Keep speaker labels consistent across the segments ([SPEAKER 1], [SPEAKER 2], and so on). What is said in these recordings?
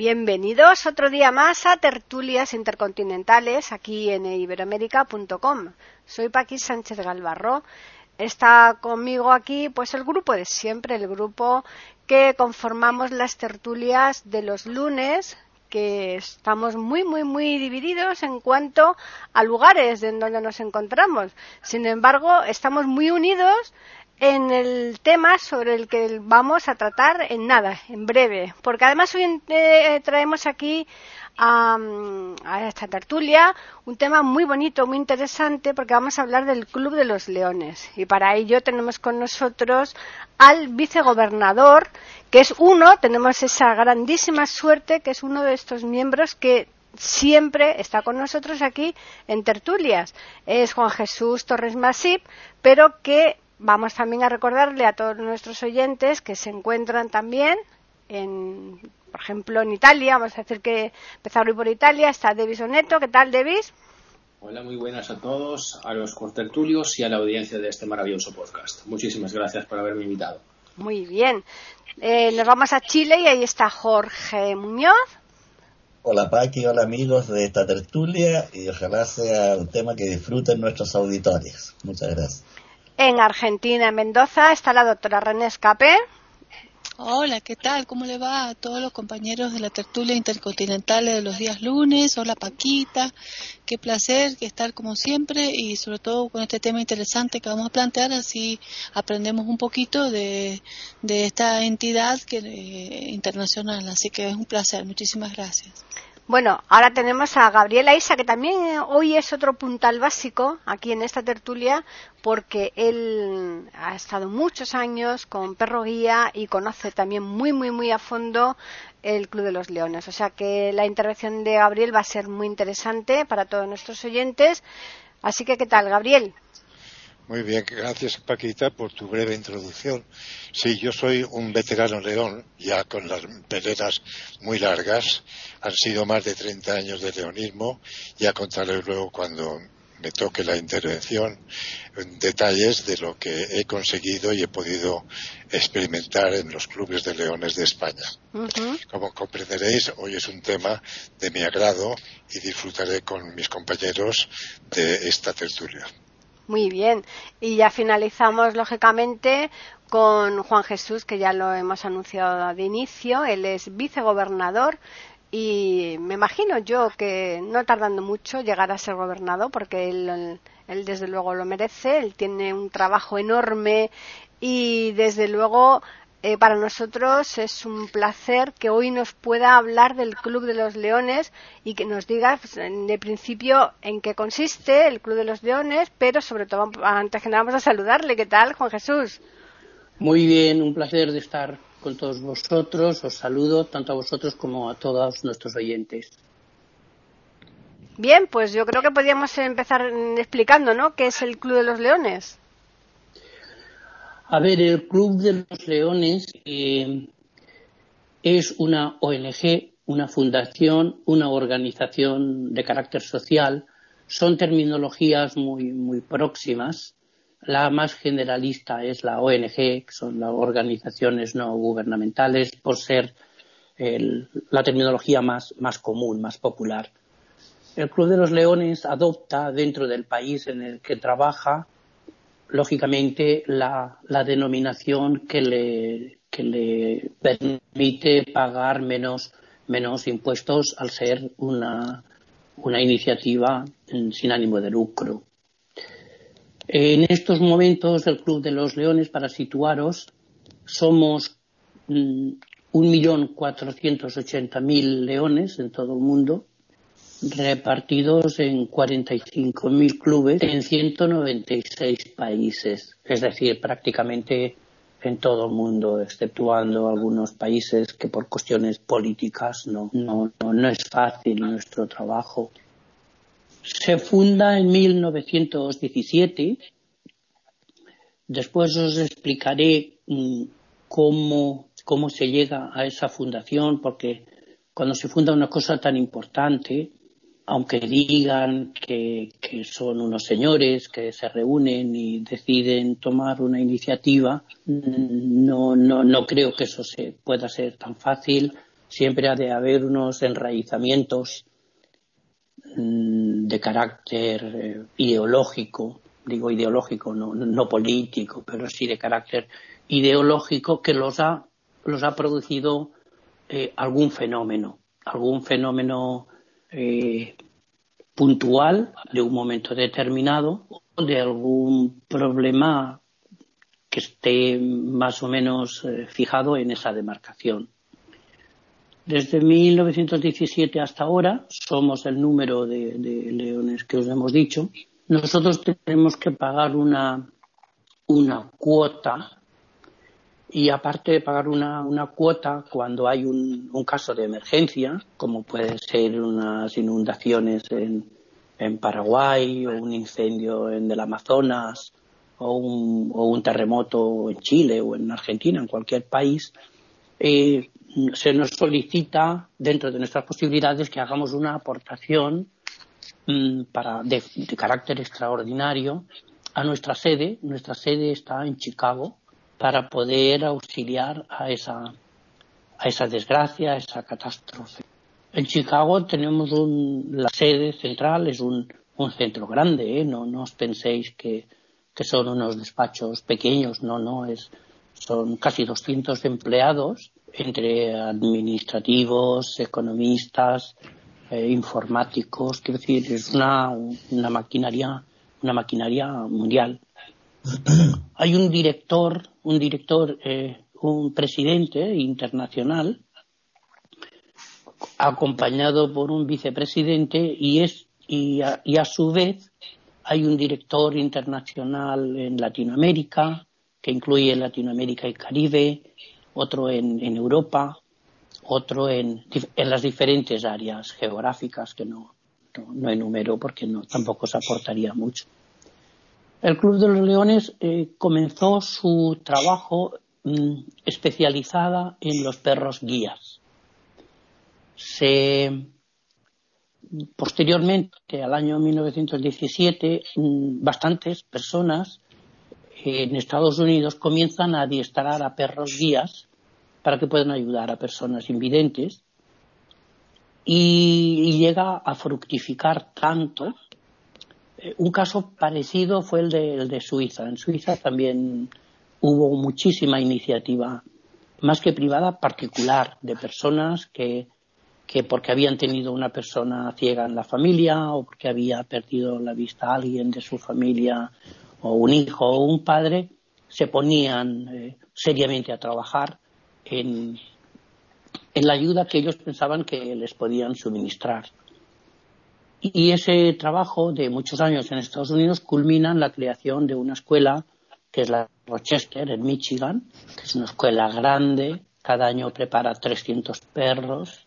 [SPEAKER 1] Bienvenidos otro día más a Tertulias Intercontinentales aquí en iberoamérica.com. Soy Paqui Sánchez Galvarro. Está conmigo aquí pues el grupo de siempre, el grupo que conformamos las tertulias de los lunes que estamos muy, muy, muy divididos en cuanto a lugares en donde nos encontramos. Sin embargo, estamos muy unidos en el tema sobre el que vamos a tratar en nada, en breve, porque además hoy eh, traemos aquí a, a, esta tertulia un tema muy bonito, muy interesante, porque vamos a hablar del Club de los Leones. Y para ello tenemos con nosotros al vicegobernador, que es uno, tenemos esa grandísima suerte, que es uno de estos miembros que siempre está con nosotros aquí en tertulias. Es Juan Jesús Torres Masip, pero que Vamos también a recordarle a todos nuestros oyentes que se encuentran también en, por ejemplo, en Italia. Vamos a decir que empezar hoy por Italia. Está Devis Oneto. ¿Qué tal, Devis?
[SPEAKER 2] Hola, muy buenas a todos, a los contertulios y a la audiencia de este maravilloso podcast. Muchísimas gracias por haberme invitado.
[SPEAKER 1] Muy bien. Eh, nos vamos a Chile y ahí está Jorge Muñoz.
[SPEAKER 3] Hola Paqui, hola amigos de esta tertulia y ojalá sea un tema que disfruten nuestros auditores. Muchas gracias.
[SPEAKER 1] En Argentina, en Mendoza, está la doctora René Escape.
[SPEAKER 4] Hola, ¿qué tal? ¿Cómo le va a todos los compañeros de la tertulia intercontinental de los días lunes? Hola Paquita, qué placer estar como siempre y sobre todo con este tema interesante que vamos a plantear, así aprendemos un poquito de, esta entidad que, eh, internacional. Así que es un placer, muchísimas gracias.
[SPEAKER 1] Bueno, ahora tenemos a Gabriela Isa, que también eh, hoy es otro puntal básico aquí en esta tertulia, porque él ha estado muchos años con Perro Guía y conoce también muy, muy, muy a fondo el Club de los Leones. O sea que la intervención de Gabriel va a ser muy interesante para todos nuestros oyentes. Así que, ¿qué tal, Gabriel?
[SPEAKER 5] Muy bien, gracias Paquita por tu breve introducción. Sí, yo soy un veterano león, ya con las peleas muy largas. Han sido más de 30 años de leonismo. Ya contaré luego cuando me toque la intervención detalles de lo que he conseguido y he podido experimentar en los clubes de leones de España. Como comprenderéis, hoy es un tema de mi agrado y disfrutaré con mis compañeros de esta tertulia.
[SPEAKER 1] Muy bien. Y ya finalizamos, lógicamente, con Juan Jesús, que ya lo hemos anunciado de inicio. Él es vicegobernador y me imagino yo que no tardando mucho llegará a ser gobernador porque él, él desde luego lo merece. Él tiene un trabajo enorme y desde luego eh, para nosotros es un placer que hoy nos pueda hablar del Club de los Leones y que nos diga pues, de principio en qué consiste el Club de los Leones, pero sobre todo antes que nada vamos a saludarle. ¿Qué tal, Juan Jesús?
[SPEAKER 6] Muy bien, un placer de estar con todos vosotros. Os saludo tanto a vosotros como a todos nuestros oyentes.
[SPEAKER 1] Bien, pues yo creo que podríamos empezar explicando, ¿no? ¿Qué es el Club de los Leones?
[SPEAKER 6] A ver, el Club de los Leones eh, es una ONG, una fundación, una organización de carácter social. Son terminologías muy, muy próximas. La más generalista es la ONG, que son las organizaciones no gubernamentales, por ser la terminología más, más común, más popular. El Club de los Leones adopta dentro del país en el que trabaja lógicamente la, denominación que le, que le permite pagar menos, menos impuestos al ser una, una iniciativa sin ánimo de lucro. En estos momentos del Club de los Leones, para situaros, somos mm, un millón cuatrocientos ochenta mil leones en todo el mundo repartidos en 45.000 clubes en 196 países, es decir, prácticamente en todo el mundo, exceptuando algunos países que por cuestiones políticas no, no, no, es fácil nuestro trabajo. Se funda en 1917. Después os explicaré mm, cómo, cómo se llega a esa fundación, porque cuando se funda una cosa tan importante, aunque digan que, son unos señores que se reúnen y deciden tomar una iniciativa, no, no, no creo que eso se pueda ser tan fácil. Siempre ha de haber unos enraizamientos mm, de carácter eh, ideológico, digo ideológico, no, no político, pero sí de carácter ideológico que los ha, los ha producido eh, algún fenómeno, algún fenómeno eh, puntual de un momento determinado o de algún problema que esté más o menos eh, fijado en esa demarcación. Desde 1917 hasta ahora somos el número de, leones que os hemos dicho. Nosotros tenemos que pagar una, una cuota y aparte de pagar una, una cuota cuando hay un, caso de emergencia, como puede ser unas inundaciones en, en Paraguay o un incendio en el Amazonas o un, o un terremoto en Chile o en Argentina, en cualquier país, eh, se nos solicita, dentro de nuestras posibilidades, que hagamos una aportación mm, para, de carácter extraordinario a nuestra sede. Nuestra sede está en Chicago para poder auxiliar a esa, a esa desgracia, a esa catástrofe. En Chicago tenemos un, la sede central, es un, un centro grande, ¿eh? no, no os penséis que, que, son unos despachos pequeños, no, no, es, son casi 200 empleados entre administrativos, economistas, eh, informáticos, quiero decir, es una, una maquinaria, una maquinaria mundial. Hay un director, un director, eh, un presidente internacional, acompañado por un vicepresidente y, es, y, a, su vez hay un director internacional en Latinoamérica, que incluye Latinoamérica y Caribe, otro en, Europa, otro en, en, las diferentes áreas geográficas que no, no, no enumero porque no, tampoco se aportaría mucho. El Club de los Leones eh, comenzó su trabajo mm, especializada en los perros guías. Se, posteriormente, al año 1917, mm, bastantes personas en Estados Unidos comienzan a adiestrar a perros guías para que puedan ayudar a personas invidentes y llega a fructificar tanto eh, un caso parecido fue el de, el de Suiza. En Suiza también hubo muchísima iniciativa, más que privada, particular, de personas que, que porque habían tenido una persona ciega en la familia o porque había perdido la vista a alguien de su familia o un hijo o un padre, se ponían eh, seriamente a trabajar en la ayuda que ellos pensaban que les podían suministrar. Y ese trabajo de muchos años en Estados Unidos culmina en la creación de una escuela que es la Rochester, en Michigan, que es una escuela grande, cada año prepara 300 perros.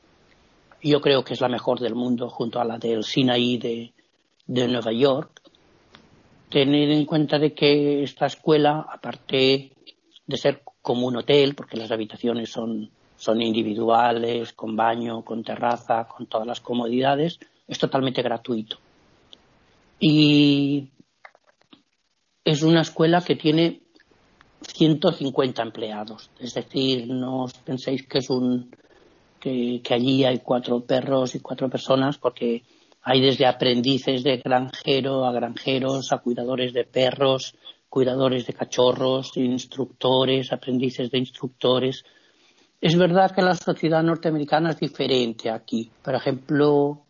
[SPEAKER 6] Yo creo que es la mejor del mundo junto a la del Sinaí de, de Nueva York. Tener en cuenta de que esta escuela, aparte de ser como un hotel, porque las habitaciones son, son individuales, con baño, con terraza, con todas las comodidades, es totalmente gratuito. Y es una escuela que tiene 150 empleados. Es decir, no os penséis que es un que, allí hay cuatro perros y cuatro personas, porque hay desde aprendices de granjero a granjeros, a cuidadores de perros, cuidadores de cachorros, instructores, aprendices de instructores. Es verdad que la sociedad norteamericana es diferente aquí. Por ejemplo,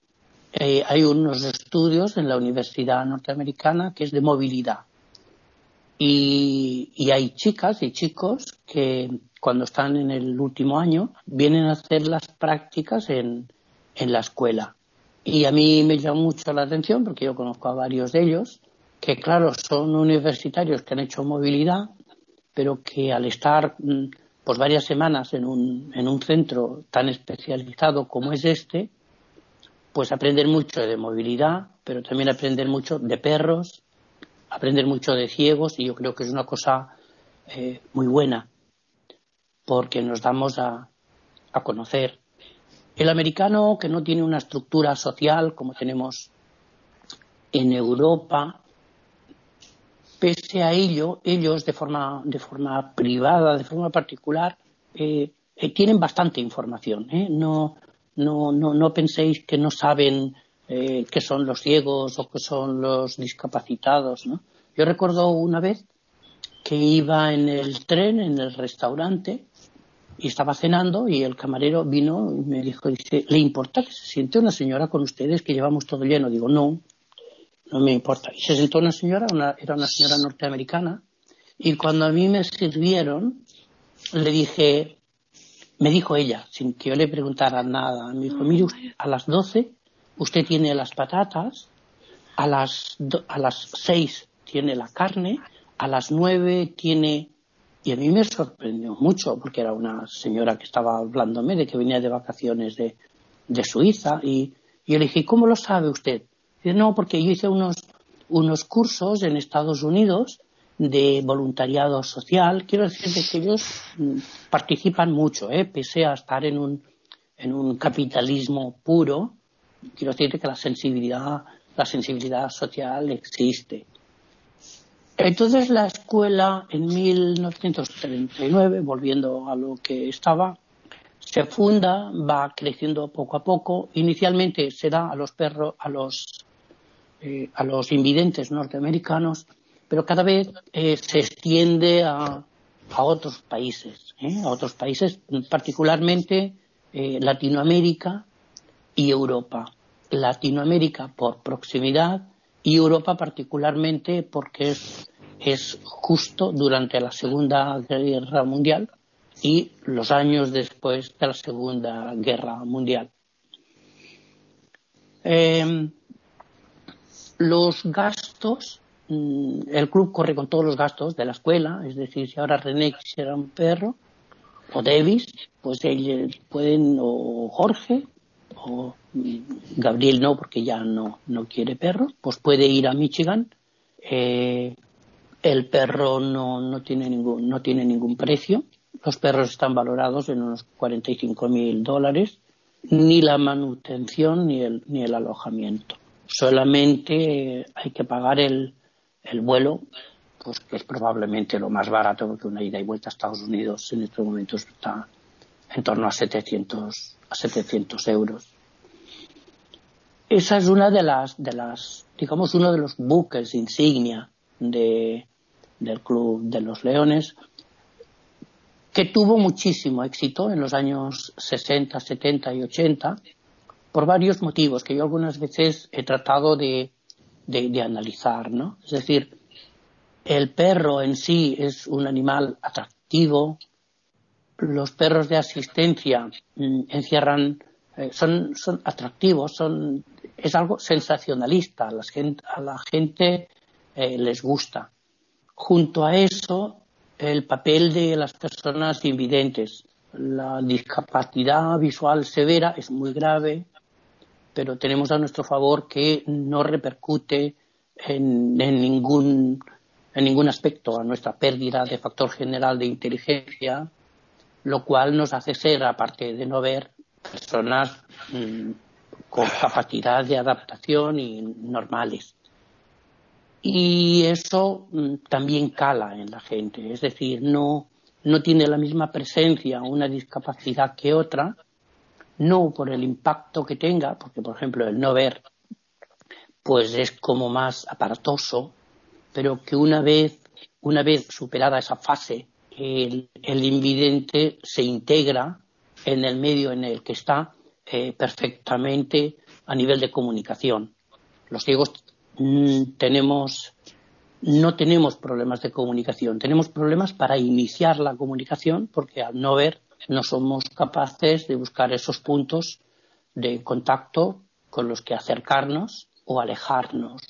[SPEAKER 6] eh, hay unos estudios en la Universidad Norteamericana que es de movilidad. Y, hay chicas y chicos que cuando están en el último año vienen a hacer las prácticas en, en la escuela. Y a mí me llama mucho la atención porque yo conozco a varios de ellos que, claro, son universitarios que han hecho movilidad, pero que al estar pues varias semanas en un, en un centro tan especializado como es este, pues aprender mucho de movilidad, pero también aprender mucho de perros, aprender mucho de ciegos y yo creo que es una cosa eh, muy buena porque nos damos a, a conocer. El americano que no tiene una estructura social como tenemos en Europa, pese a ello, ellos de forma, de forma privada, de forma particular, eh, eh, tienen bastante información. ¿eh? No, no, no, no, penséis que no saben eh, qué son los ciegos o qué son los discapacitados. ¿no? Yo recuerdo una vez que iba en el tren, en el restaurante, y estaba cenando y el camarero vino y me dijo, ¿le importa que se siente una señora con ustedes que llevamos todo lleno? Digo, no, no me importa. Y se sentó una señora, era una señora norteamericana, y cuando a mí me sirvieron, le dije, me dijo ella, sin que yo le preguntara nada, me dijo, mire, a las 12 usted tiene las patatas, a las, a las 6 tiene la carne, a las 9 tiene... Y a mí me sorprendió mucho, porque era una señora que estaba hablándome de que venía de vacaciones de, de Suiza, y, y yo le dije, ¿cómo lo sabe usted? Dice, no, porque yo hice unos, unos cursos en Estados Unidos de voluntariado social. Quiero decir que ellos mm, participan mucho, ¿eh? pese a estar en un, en un capitalismo puro. Quiero decir que la sensibilidad, la sensibilidad social existe. Entonces la escuela en 1939, volviendo a lo que estaba, se funda, va creciendo poco a poco. Inicialmente se da a los perros, a los, eh, a los invidentes norteamericanos pero cada vez eh, se extiende a, a otros países, ¿eh? a otros países, particularmente eh, Latinoamérica y Europa. Latinoamérica por proximidad y Europa particularmente porque es, es justo durante la Segunda Guerra Mundial y los años después de la Segunda Guerra Mundial. los gastos el club corre con todos los gastos de la escuela, es decir, si ahora René quisiera un perro, o Davis, pues ellos pueden, o Jorge, o mm, Gabriel no, porque ya no, no quiere perro, pues puede ir a Michigan. Eh, el perro no, no, tiene ningún, no tiene ningún precio. Los perros están valorados en unos 45 mil dólares. Ni la manutención ni el, ni el alojamiento. Solamente hay que pagar el, el vuelo, pues que es probablemente lo más barato, porque una ida y vuelta a Estados Unidos en estos momentos está en torno a 700, a 700 euros. Esa es una de las, de las, digamos, uno de los buques insignia de, del Club de los Leones, que tuvo muchísimo éxito en los años 60, 70 y 80, por varios motivos que yo algunas veces he tratado de, de, analizar, ¿no? Es decir, el perro en sí es un animal atractivo, los perros de asistencia mm, encierran, eh, son, son atractivos, son, es algo sensacionalista, a la gente, a la gente les gusta. Junto a eso, el papel de las personas invidentes. La discapacidad visual severa es muy grave, pero tenemos a nuestro favor que no repercute en, ningún, en ningún aspecto a nuestra pérdida de factor general de inteligencia, lo cual nos hace ser, aparte de no ver, personas mm, con capacidad de adaptación y normales. Y eso mm, también cala en la gente, es decir, no, no tiene la misma presencia una discapacidad que otra, no por el impacto que tenga, porque por ejemplo el no ver pues es como más aparatoso, pero que una vez, una vez superada esa fase, el, invidente se integra en el medio en el que está eh, perfectamente a nivel de comunicación. Los ciegos mm, tenemos, no tenemos problemas de comunicación, tenemos problemas para iniciar la comunicación porque al no ver no somos capaces de buscar esos puntos de contacto con los que acercarnos o alejarnos.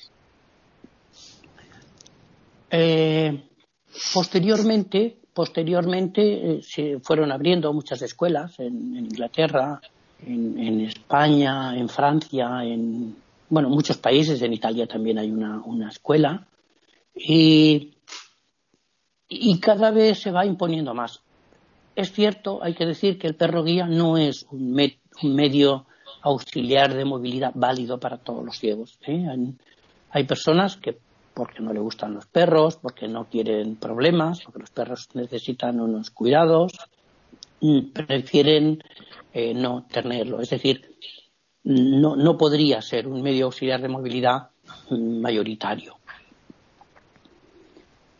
[SPEAKER 6] Eh, posteriormente, posteriormente eh, se fueron abriendo muchas escuelas en, Inglaterra, en, España, en Francia, en bueno, muchos países, en Italia también hay una, una escuela, y, y cada vez se va imponiendo más. Es cierto, hay que decir que el perro guía no es un, medio auxiliar de movilidad válido para todos los ciegos. ¿eh? Hay personas que, porque no le gustan los perros, porque no quieren problemas, porque los perros necesitan unos cuidados, mm, prefieren eh, no tenerlo. Es decir, no, no podría ser un medio auxiliar de movilidad mayoritario.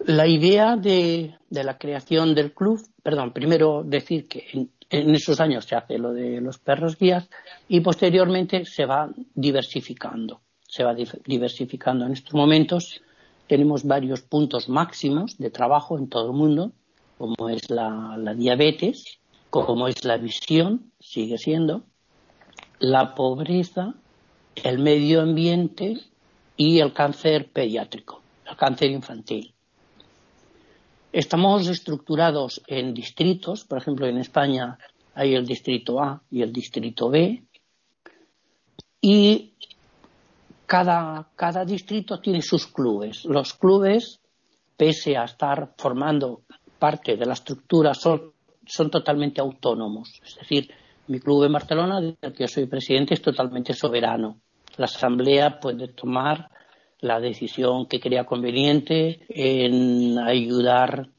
[SPEAKER 6] La idea de, la creación del club, perdón, primero decir que en, esos años se hace lo de los perros guías y posteriormente se va diversificando. Se va diversificando en estos momentos. Tenemos varios puntos máximos de trabajo en todo el mundo, como es la, diabetes, como es la visión, sigue siendo, la pobreza, el medio ambiente y el cáncer pediátrico, el cáncer infantil. Estamos estructurados en distritos, por ejemplo, en España hay el distrito A y el distrito B, y cada, cada distrito tiene sus clubes. Los clubes, pese a estar formando parte de la estructura, son, totalmente autónomos. Es decir, mi club en Barcelona, del que yo soy presidente, es totalmente soberano. La asamblea puede tomar la decisión que crea conveniente en ayudar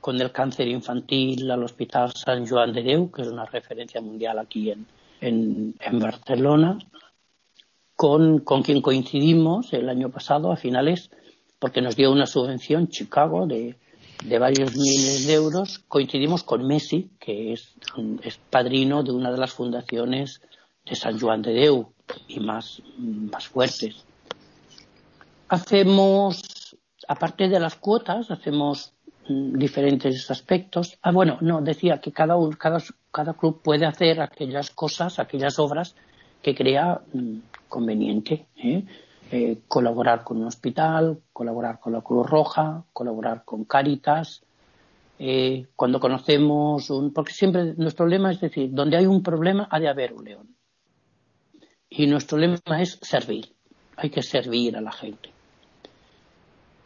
[SPEAKER 6] con el cáncer infantil al Hospital San Joan de Déu, que es una referencia mundial aquí en, en, Barcelona, con, con, quien coincidimos el año pasado, a finales, porque nos dio una subvención Chicago de, de varios miles de euros. Coincidimos con Messi, que es, es padrino de una de las fundaciones de San Joan de Déu y más, más fuertes. Hacemos, aparte de las cuotas, hacemos mm, diferentes aspectos. Ah, bueno, no, decía que cada, cada, cada club puede hacer aquellas cosas, aquellas obras que crea mm, conveniente. ¿eh? Eh, colaborar con un hospital, colaborar con la Cruz Roja, colaborar con Cáritas. Eh, cuando conocemos un. Porque siempre nuestro lema es decir, donde hay un problema ha de haber un león. Y nuestro lema es servir. Hay que servir a la gente.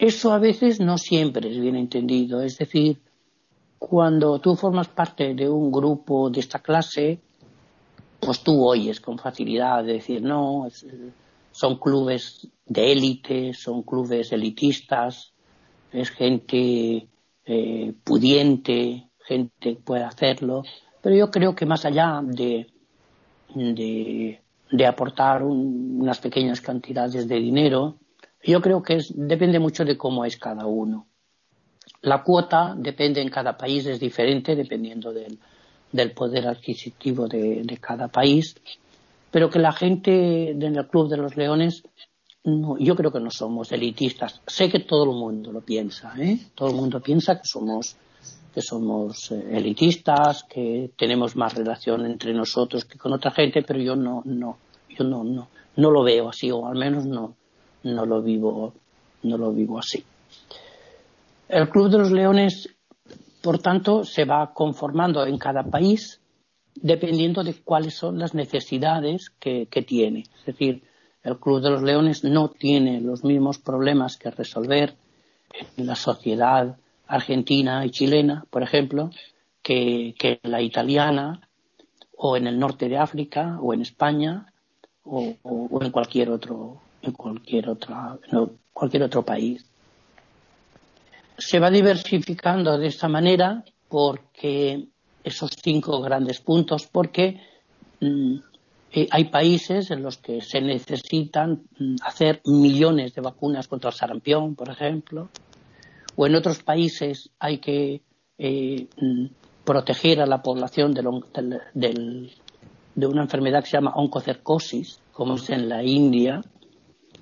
[SPEAKER 6] Eso a veces no siempre es bien entendido. Es decir, cuando tú formas parte de un grupo de esta clase, pues tú oyes con facilidad de decir, no, son clubes de élite, son clubes elitistas, es gente eh, pudiente, gente que puede hacerlo, pero yo creo que más allá de, de, aportar unas pequeñas cantidades de dinero, yo creo que depende mucho de cómo es cada uno. La cuota depende en cada país, es diferente dependiendo del, del poder adquisitivo de, cada país, pero que la gente el Club de los Leones, yo creo que no somos elitistas. Sé que todo el mundo lo piensa, ¿eh? todo el mundo piensa que somos que somos eh, elitistas, que tenemos más relación entre nosotros que con otra gente, pero yo no, no, yo no, no, no lo veo así, o al menos no, no lo vivo, no lo vivo así. El Club de los Leones, por tanto, se va conformando en cada país dependiendo de cuáles son las necesidades que, tiene. Es decir, el Club de los Leones no tiene los mismos problemas que resolver en la sociedad argentina y chilena, por ejemplo, que, que la italiana o en el norte de África o en España o, o en cualquier otro en cualquier, otra, cualquier otro país. Se va diversificando de esta manera porque esos cinco grandes puntos, porque mm, eh, hay países en los que se necesitan mm, hacer millones de vacunas contra el sarampión, por ejemplo, o en otros países hay que eh, mm, proteger a la población de una enfermedad que se llama oncocercosis, como es en la India,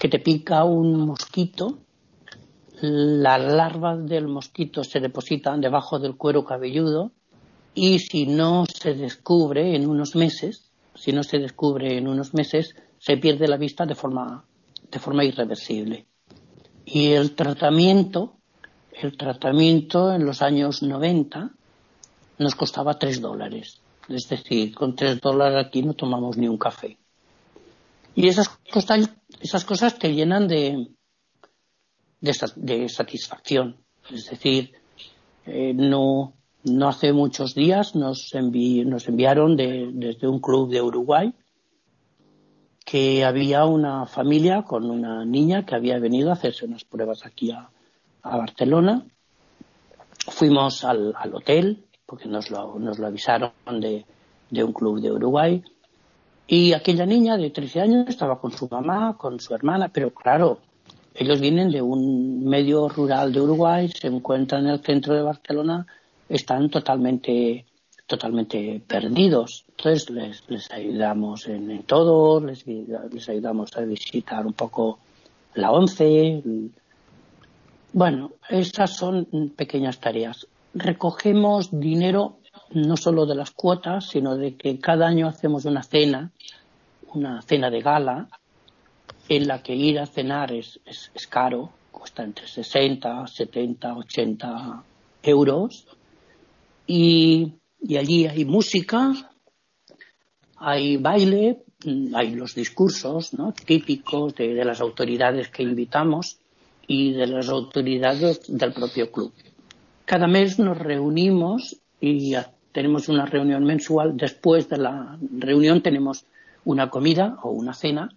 [SPEAKER 6] que te pica un mosquito, las larvas del mosquito se depositan debajo del cuero cabelludo y si no se descubre en unos meses, si no se descubre en unos meses, se pierde la vista de forma, de forma irreversible. Y el tratamiento, el tratamiento en los años 90 nos costaba tres dólares. Es decir, con tres dólares aquí no tomamos ni un café. Y esas cosas, te llenan de, de, satisfacción. Es decir, eh, no, no hace muchos días nos, nos enviaron desde un club de Uruguay que había una familia con una niña que había venido a hacerse unas pruebas aquí a, Barcelona. Fuimos al, hotel, porque nos lo, nos lo avisaron de, de, un club de Uruguay. Y aquella niña de 13 años estaba con su mamá, con su hermana, pero claro, ellos vienen de un medio rural de Uruguay, se encuentran en el centro de Barcelona, están totalmente totalmente perdidos. Entonces les, les ayudamos en, todo, les, les, ayudamos a visitar un poco la ONCE. Bueno, estas son pequeñas tareas. Recogemos dinero no solo de las cuotas, sino de que cada año hacemos una cena, una cena de gala, en la que ir a cenar es, es, caro, cuesta entre 60, 70, 80 euros. Y y allí hay música, hay baile, hay los discursos ¿no? típicos de, las autoridades que invitamos y de las autoridades del propio club. Cada mes nos reunimos y tenemos una reunión mensual. Después de la reunión tenemos una comida o una cena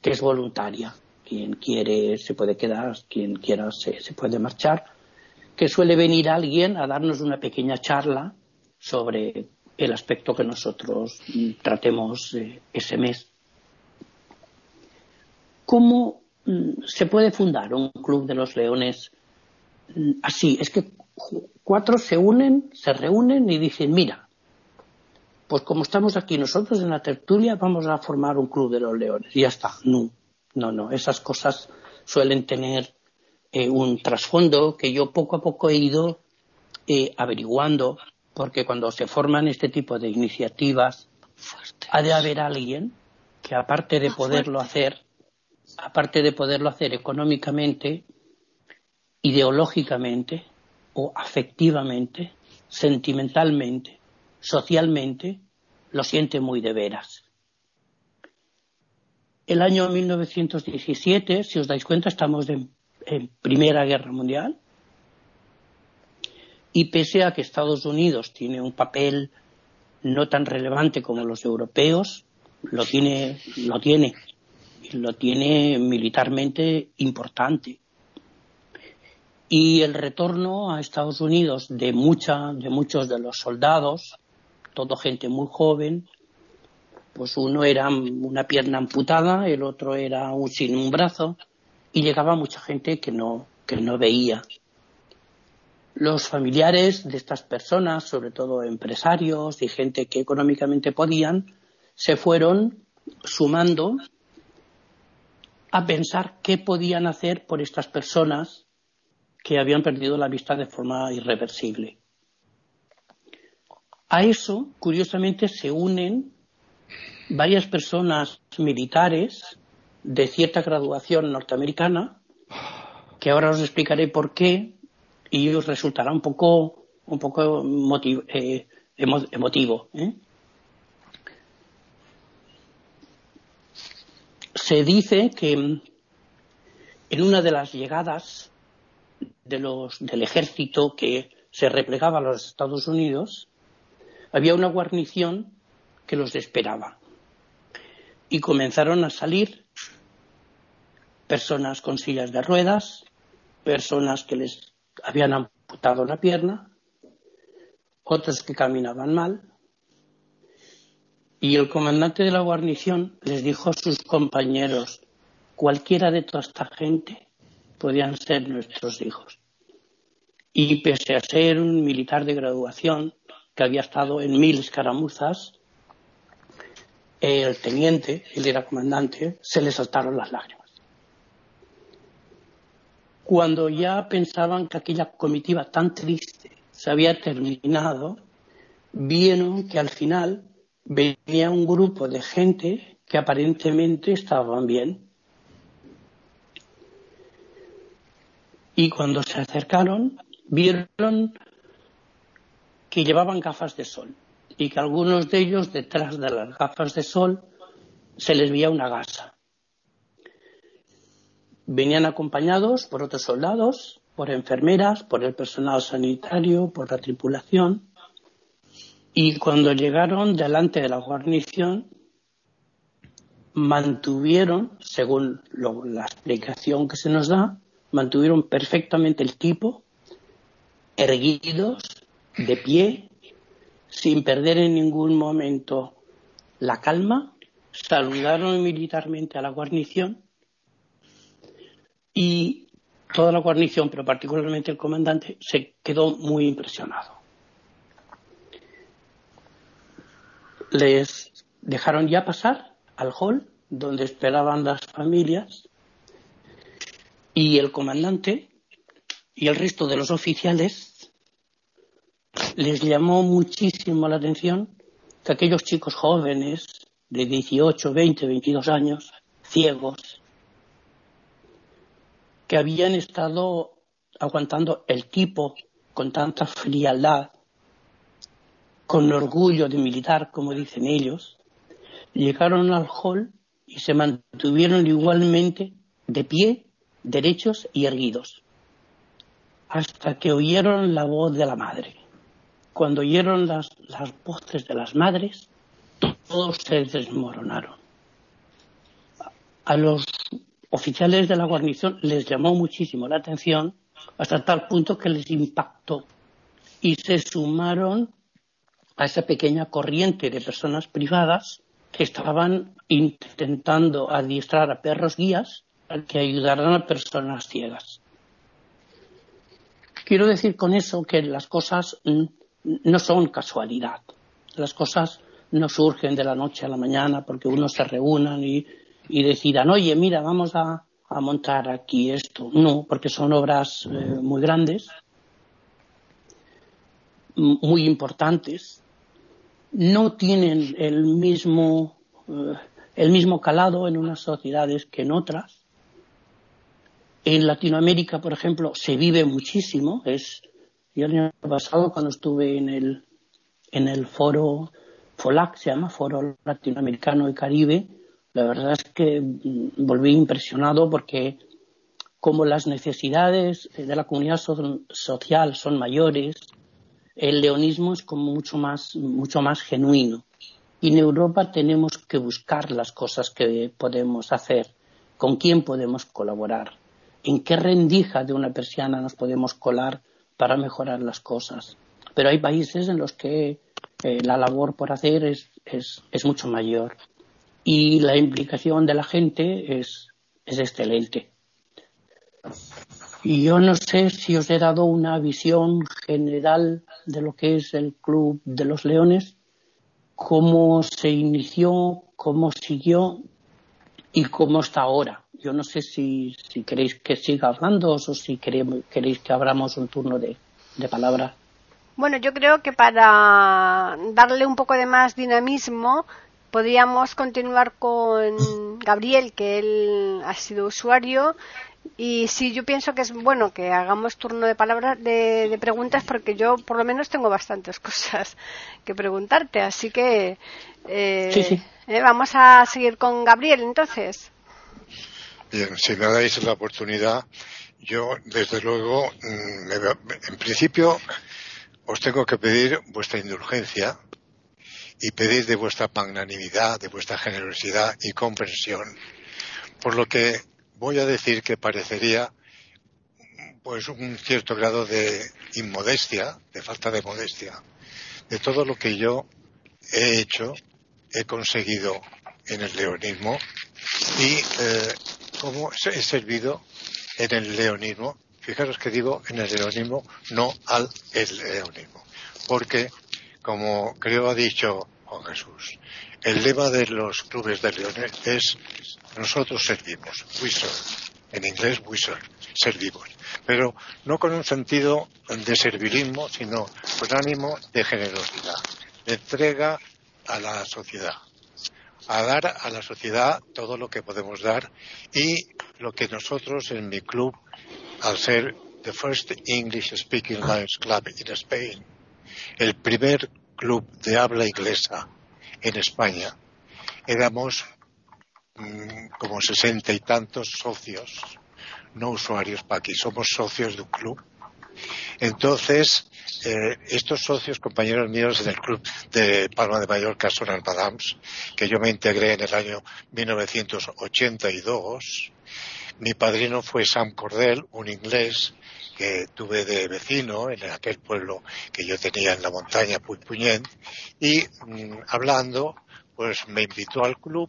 [SPEAKER 6] que es voluntaria. Quien quiere se puede quedar, quien quiera se, se puede marchar. Que suele venir alguien a darnos una pequeña charla sobre el aspecto que nosotros tratemos eh, ese mes. ¿Cómo mm, se puede fundar un club de los leones mm, así? Es que cuatro se unen, se reúnen y dicen, mira, pues como estamos aquí nosotros en la tertulia, vamos a formar un club de los leones. Y ya está. No, no, no. Esas cosas suelen tener eh, un trasfondo que yo poco a poco he ido eh, averiguando porque cuando se forman este tipo de iniciativas ha de haber alguien que aparte de poderlo hacer, aparte de poderlo hacer económicamente, ideológicamente o afectivamente, sentimentalmente, socialmente, lo siente muy de veras. El año 1917, si os dais cuenta, estamos en, Primera Guerra Mundial y pese a que Estados Unidos tiene un papel no tan relevante como los europeos, lo tiene, lo tiene, lo tiene militarmente importante. Y el retorno a Estados Unidos de mucha, de muchos de los soldados, todo gente muy joven, pues uno era una pierna amputada, el otro era un, sin un brazo, y llegaba mucha gente que no, que no veía. Los familiares de estas personas, sobre todo empresarios y gente que económicamente podían, se fueron sumando a pensar qué podían hacer por estas personas que habían perdido la vista de forma irreversible. A eso, curiosamente, se unen varias personas militares de cierta graduación norteamericana, que ahora os explicaré por qué, y os resultará un poco, un poco eh, emotivo. ¿eh? Se dice que en una de las llegadas de los, del ejército que se replegaba a los Estados Unidos, había una guarnición que los esperaba. Y comenzaron a salir personas con sillas de ruedas, personas que les habían amputado la pierna, otros que caminaban mal, y el comandante de la guarnición les dijo a sus compañeros, cualquiera de toda esta gente podían ser nuestros hijos. Y pese a ser un militar de graduación que había estado en mil escaramuzas, el teniente, él era comandante, se le saltaron las lágrimas cuando ya pensaban que aquella comitiva tan triste se había terminado, vieron que al final venía un grupo de gente que aparentemente estaban bien. Y cuando se acercaron, vieron que llevaban gafas de sol. y que algunos de ellos detrás de las gafas de sol se les veía una gasa. Venían acompañados por otros soldados, por enfermeras, por el personal sanitario, por la tripulación, y cuando llegaron delante de la guarnición, mantuvieron, según la explicación que se nos da, mantuvieron perfectamente el tipo, erguidos, de pie, sin perder en ningún momento la calma, saludaron militarmente a la guarnición y toda la guarnición, pero particularmente el comandante, se quedó muy impresionado. Les dejaron ya pasar al hall donde esperaban las familias y el comandante y el resto de los oficiales les llamó muchísimo la atención que aquellos chicos jóvenes de 18, 20, 22 años, ciegos, que habían estado aguantando el tipo con tanta frialdad, con orgullo de militar, como dicen ellos, llegaron al hall y se mantuvieron igualmente de pie, derechos y erguidos, hasta que oyeron la voz de la madre. Cuando oyeron las, las voces de las madres, todos se desmoronaron. A los oficiales de la guarnición les llamó muchísimo la atención hasta tal punto que les impactó y se sumaron a esa pequeña corriente de personas privadas que estaban intentando adiestrar a perros guías que ayudaran a personas ciegas. Quiero decir con eso que las cosas no son casualidad. Las cosas no surgen de la noche a la mañana porque uno se reúnan y, decidan, oye, mira, vamos a, montar aquí esto. No, porque son obras eh, muy grandes, muy importantes, no tienen el mismo, eh, el mismo calado en unas sociedades que en otras. En Latinoamérica, por ejemplo, se vive muchísimo. Yo el año pasado, cuando estuve en el, en el foro FOLAC, se llama Foro Latinoamericano y Caribe, la verdad es que mm, volví impresionado porque como las necesidades de la comunidad social son mayores, el leonismo es como mucho más, mucho más genuino. Y en Europa tenemos que buscar las cosas que podemos hacer, con quién podemos colaborar, en qué rendija de una persiana nos podemos colar para mejorar las cosas. Pero hay países en los que eh, la labor por hacer es, es, mucho mayor y la implicación de la gente es, es excelente. Y yo no sé si os he dado una visión general de lo que es el Club de los Leones, cómo se inició, cómo siguió y cómo está ahora. Yo no sé si, si queréis que siga hablando o si queréis, queréis que abramos un turno de, de palabra.
[SPEAKER 1] Bueno, yo creo que para darle un poco de más dinamismo, podríamos continuar con Gabriel, que él ha sido usuario y sí, yo pienso que es bueno que hagamos turno de palabras, de, preguntas, porque yo por lo menos tengo bastantes cosas que preguntarte. Así que
[SPEAKER 6] eh,
[SPEAKER 1] eh, vamos a seguir con Gabriel entonces.
[SPEAKER 5] Bien, si me dais la oportunidad, yo desde luego, mm, en principio, os tengo que pedir vuestra indulgencia y pedir de vuestra magnanimidad, de vuestra generosidad y comprensión, por lo que voy a decir que parecería pues un cierto grado de inmodestia, de falta de modestia, de todo lo que yo he hecho, he conseguido en el leonismo y eh, cómo he servido en el leonismo. Fijaros que digo en el leonismo, no al el leonismo. Porque, como creo ha dicho Juan Jesús, el lema de los clubes de leones es nosotros servimos, we En inglés, we servimos. Pero no con un sentido de servilismo, sino con ánimo de generosidad, de entrega a la sociedad. A dar a la sociedad todo lo que podemos dar y lo que nosotros en mi club, al ser the first English Speaking Lions Club in Spain, el primer club de habla inglesa en España, éramos mm, como sesenta y tantos socios, no usuarios para aquí, somos socios de un club. Entonces, eh, estos socios, compañeros míos en el club de Palma de Mallorca, son Almadams, que yo me integré en el año 1982. Mi padrino fue Sam Cordell, un inglés que tuve de vecino en aquel pueblo que yo tenía en la montaña Puypuñent y mm, hablando pues me invitó al club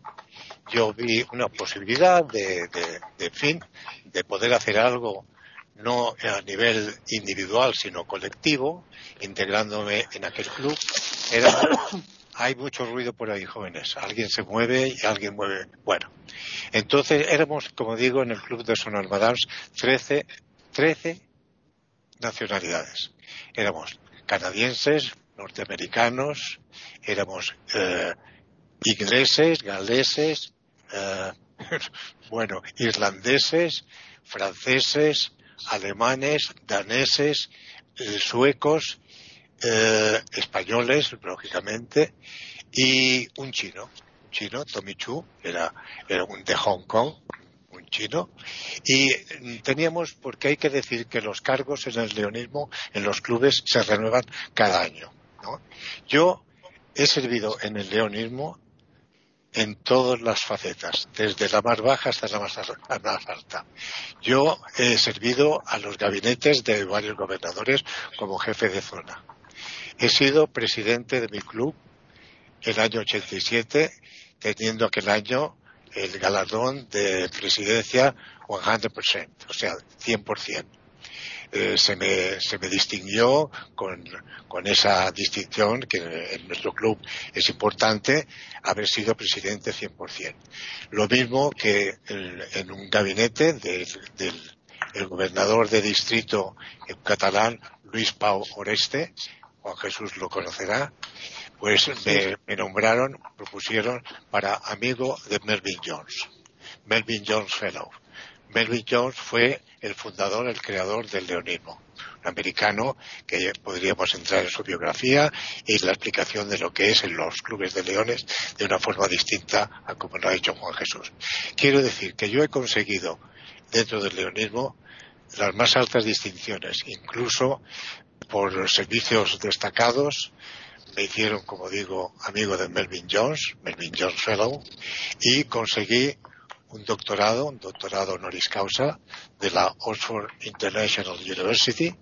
[SPEAKER 5] yo vi una posibilidad de, de fin de poder hacer algo no a nivel individual, sino colectivo, integrándome en aquel club. Era, hay mucho ruido por ahí, jóvenes. Alguien se mueve y alguien mueve. Bueno, entonces éramos, como digo, en el club de Sonar Madams, 13, 13 nacionalidades. Éramos canadienses, norteamericanos, éramos eh, ingleses, galeses, eh, bueno, irlandeses, franceses, alemanes, daneses, eh, suecos, eh, españoles, lógicamente, y un chino, un chino, Tommy Chu, era, era un de Hong Kong, un chino, y teníamos, porque hay que decir que los cargos en el leonismo, en los clubes, se renuevan cada año. ¿no? Yo he servido en el leonismo en todas las facetas, desde la más baja hasta la más, alta. Yo he servido a los gabinetes de varios gobernadores como jefe de zona. He sido presidente de mi club el año 87, teniendo aquel año el galardón de presidencia 100%, o sea, 100%. Eh, se, me, se me distinguió con, con esa distinción que en nuestro club es importante haber sido presidente 100%. Lo mismo que en un gabinete del, el gobernador de distrito catalán, Luis Pau Oreste, Juan Jesús lo conocerá, pues me, me, nombraron, propusieron para amigo de Melvin Jones, Melvin Jones Fellow. Melvin Jones fue el fundador, el creador del leonismo, un americano que podríamos entrar en su biografía y la explicación de lo que es en los clubes de leones de una forma distinta a como lo ha hecho Juan Jesús. Quiero decir que yo he conseguido dentro del leonismo las más altas distinciones, incluso por servicios destacados, me hicieron, como digo, amigo de Melvin Jones, Melvin Jones Fellow, y conseguí un doctorado, un doctorado honoris causa de la Oxford International University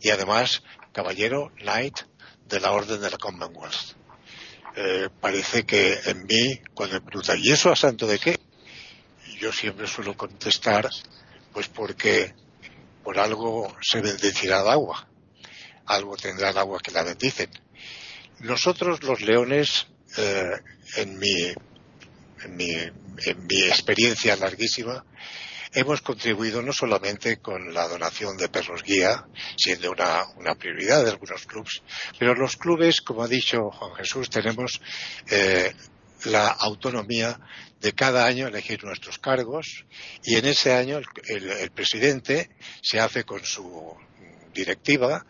[SPEAKER 5] y además caballero Knight de la Orden de la Commonwealth. Eh, parece que en mí, cuando me preguntan, ¿y eso a santo de qué? Yo siempre suelo contestar, pues porque por algo se bendecirá el agua, algo tendrá el agua que la bendicen. Nosotros los leones, eh, en mi en mi, en mi experiencia larguísima, hemos contribuido no solamente con la donación de perros guía, siendo una, prioridad de algunos clubes, pero los clubes, como ha dicho Juan Jesús, tenemos eh, la autonomía de cada año elegir nuestros cargos y en ese año el, el presidente se hace con su directiva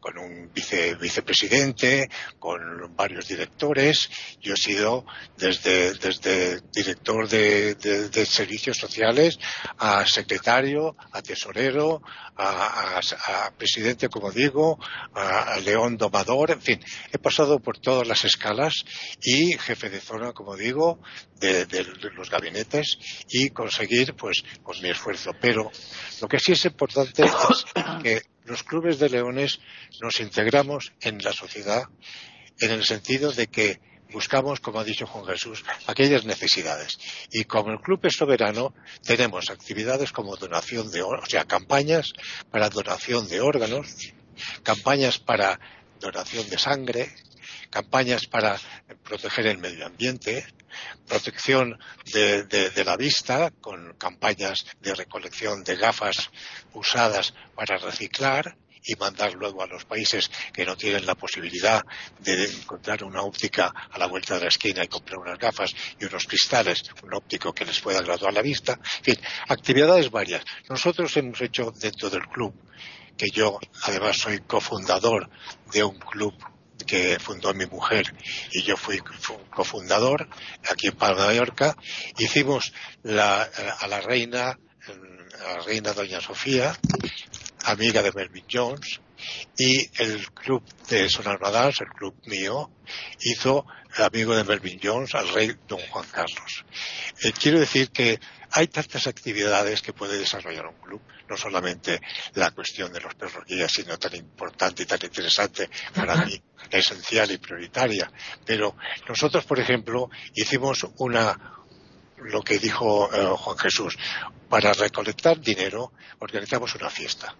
[SPEAKER 5] con un vice, vicepresidente, con varios directores. Yo he sido desde, desde director de, de, servicios sociales a secretario, a tesorero, a, a, presidente, como digo, a, león domador, en fin, he pasado por todas las escalas y jefe de zona, como digo, de, de los gabinetes y conseguir, pues, pues mi esfuerzo. Pero lo que sí es importante es que los clubes de leones nos integramos en la sociedad en el sentido de que buscamos, como ha dicho Juan Jesús, aquellas necesidades. Y como el club es soberano, tenemos actividades como donación de, o sea, campañas para donación de órganos, campañas para donación de sangre, campañas para proteger el medio ambiente, protección de, la vista con campañas de recolección de gafas usadas para reciclar y mandar luego a los países que no tienen la posibilidad de encontrar una óptica a la vuelta de la esquina y comprar unas gafas y unos cristales, un óptico que les pueda graduar la vista. En fin, actividades varias. Nosotros hemos hecho dentro del club, que yo además soy cofundador de un club que fundó mi mujer y yo fui cofundador aquí en Palma de Mallorca, hicimos a la reina, a la reina Doña Sofía, amiga de Melvin Jones, y el club de Son Armadas, el club mío, hizo amigo de Melvin Jones al rey don Juan Carlos. Eh, quiero decir que hay tantas actividades que puede desarrollar un club, no solamente la cuestión de los perros guías, sino tan importante y tan interesante para mí, esencial y prioritaria. Pero nosotros, por ejemplo, hicimos una, lo que dijo eh, Juan Jesús, para recolectar dinero organizamos una fiesta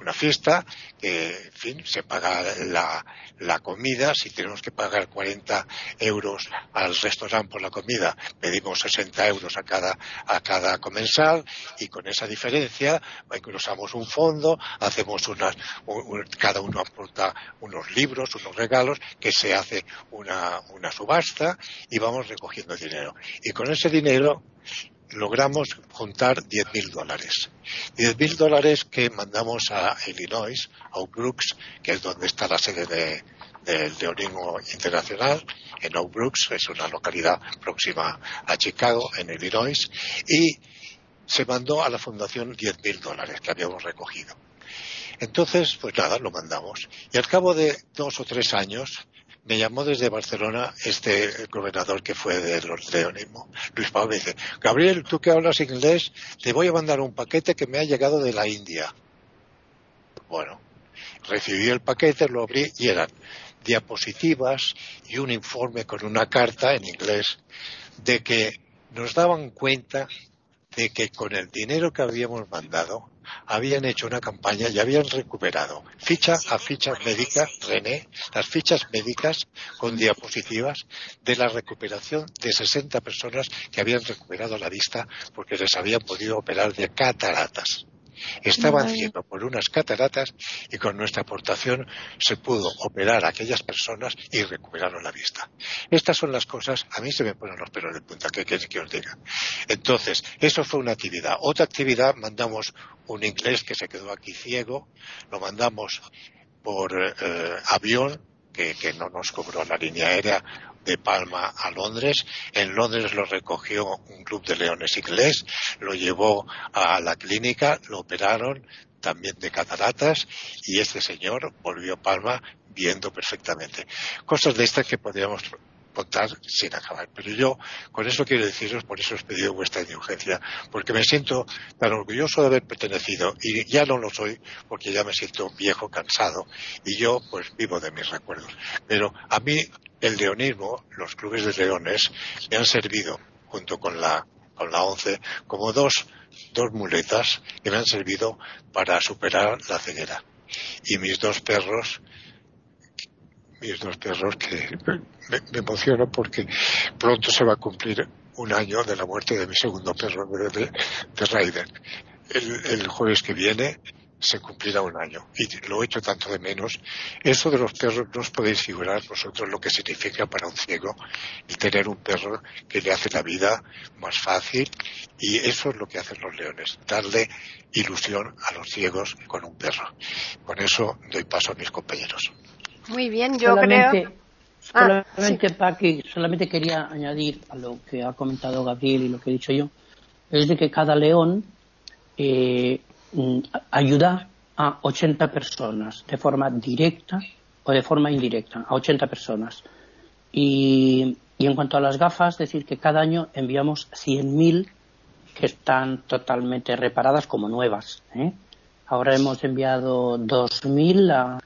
[SPEAKER 5] una fiesta que, en fin, se paga la, la comida. Si tenemos que pagar 40 euros al restaurante por la comida, pedimos 60 euros a cada, a cada comensal y con esa diferencia usamos un fondo, hacemos unas, cada uno aporta unos libros, unos regalos, que se hace una, una subasta y vamos recogiendo dinero. Y con ese dinero logramos juntar 10.000 dólares. 10.000 dólares que mandamos a Illinois, a Oak Brooks, que es donde está la sede de, del Leonismo Internacional, en Oak Brooks, es una localidad próxima a Chicago, en Illinois, y se mandó a la fundación 10.000 dólares que habíamos recogido. Entonces, pues nada, lo mandamos. Y al cabo de dos o tres años, me llamó desde Barcelona este gobernador que fue de los leonismo, Luis Pablo, me dice, Gabriel, tú que hablas inglés, te voy a mandar un paquete que me ha llegado de la India. Bueno, recibí el paquete, lo abrí y eran diapositivas y un informe con una carta en inglés de que nos daban cuenta de que con el dinero que habíamos mandado habían hecho una campaña y habían recuperado ficha a ficha médica, René, las fichas médicas con diapositivas de la recuperación de 60 personas que habían recuperado la vista porque les habían podido operar de cataratas. Estaban haciendo por unas cataratas y con nuestra aportación se pudo operar a aquellas personas y recuperaron la vista. Estas son las cosas, a mí se me ponen los pelos de punta, que que os diga. Entonces, eso fue una actividad. Otra actividad, mandamos un inglés que se quedó aquí ciego, lo mandamos por eh, avión, que, que, no nos cobró la línea aérea de Palma a Londres. En Londres lo recogió un club de leones inglés, lo llevó a la clínica, lo operaron también de cataratas y este señor volvió a Palma viendo perfectamente. Cosas de estas que podríamos contar sin acabar. Pero yo con eso quiero deciros, por eso os pedido vuestra indulgencia, porque me siento tan orgulloso de haber pertenecido y ya no lo soy porque ya me siento viejo, cansado y yo pues vivo de mis recuerdos. Pero a mí el leonismo, los clubes de leones, me han servido, junto con la, con la ONCE, como dos, dos muletas que me han servido para superar la ceguera. Y mis dos perros, mis dos perros que me, emociono porque pronto se va a cumplir un año de la muerte de mi segundo perro, de, de Raiden. El, el jueves que viene se cumplirá un año y lo he hecho tanto de menos. Eso de los perros no os podéis figurar vosotros lo que significa para un ciego el tener un perro que le hace la vida más fácil y eso es lo que hacen los leones, darle ilusión a los ciegos con un perro. Con eso doy paso a mis compañeros.
[SPEAKER 1] Muy bien, yo creo.
[SPEAKER 6] Ah, solamente, Paqui, solamente quería añadir a lo que ha comentado Gabriel y lo que he dicho yo, es de que cada león eh, Mm, ayuda a 80 personas de forma directa o de forma indirecta, a 80 personas. Y, en cuanto a las gafas, decir que cada año enviamos 100.000 que están totalmente reparadas como nuevas. ¿eh? Ahora hemos enviado 2.000 a,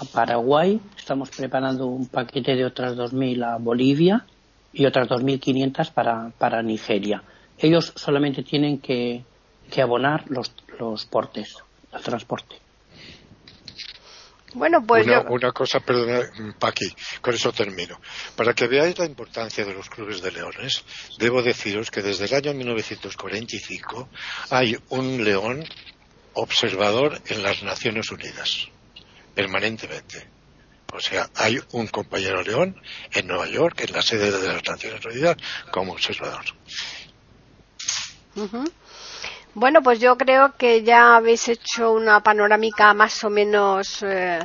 [SPEAKER 6] a Paraguay, estamos preparando un paquete de otras 2.000 a Bolivia y otras 2.500 para, para Nigeria. Ellos solamente tienen que, que abonar los, los portes, el transporte.
[SPEAKER 1] Bueno, pues
[SPEAKER 5] una, una cosa, perdona, Paqui, con eso termino. Para que veáis la importancia de los clubes de leones, debo deciros que desde el año 1945 hay un león observador en las Naciones Unidas, permanentemente. O sea, hay un compañero león en Nueva York, en la sede de las Naciones Unidas, como observador.
[SPEAKER 1] Bueno, pues yo creo que ya habéis hecho una panorámica más o menos eh,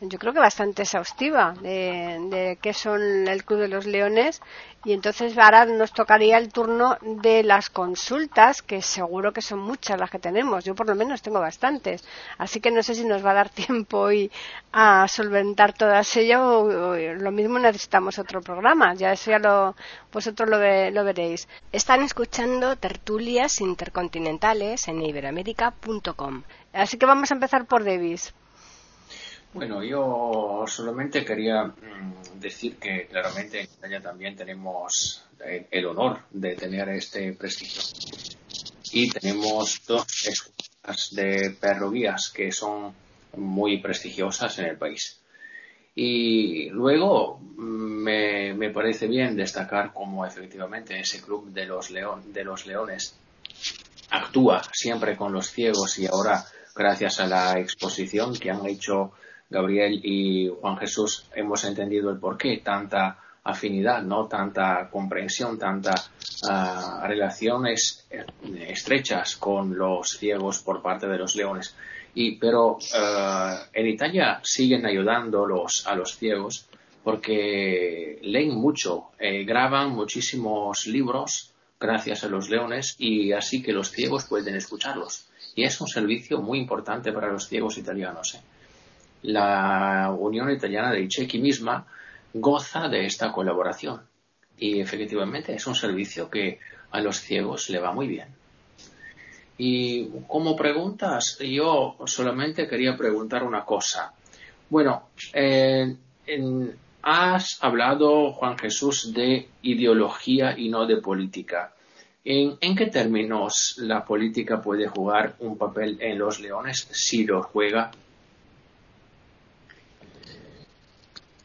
[SPEAKER 1] yo creo que bastante exhaustiva de, de qué son el Club de los Leones y entonces ahora nos tocaría el turno de las consultas, que seguro que son muchas las que tenemos. Yo por lo menos tengo bastantes. Así que no sé si nos va a dar tiempo hoy a solventar todas ellas o, lo mismo necesitamos otro programa. Ya eso ya lo, vosotros lo, lo veréis. Están escuchando tertulias intercontinentales en iberoamérica.com. Así que vamos a empezar por Davis.
[SPEAKER 2] Bueno, yo solamente quería mm, decir que claramente en Italia también tenemos eh, el honor de tener este prestigio. Y tenemos dos escuelas de perrovías que son muy prestigiosas en el país. Y luego mm, me, me parece bien destacar cómo efectivamente ese club de los, león, de los leones actúa siempre con los ciegos y ahora gracias a la exposición que han hecho Gabriel y Juan Jesús hemos entendido el por qué tanta afinidad, no tanta comprensión, tantas ah, relaciones eh, estrechas con los ciegos por parte de los leones. Y, pero ah, en Italia siguen ayudando a los ciegos porque leen mucho, eh, graban muchísimos libros gracias a los leones y así que los ciegos pueden escucharlos. Y es un servicio muy importante para los ciegos italianos. ¿eh? La Unión Italiana de Chequi misma goza de esta colaboración y efectivamente es un servicio que a los ciegos le va muy bien. Y como preguntas, yo solamente quería preguntar una cosa. Bueno, eh, has hablado, Juan Jesús, de ideología y no de política. ¿En, ¿En, qué términos la política puede jugar un papel en los leones si lo juega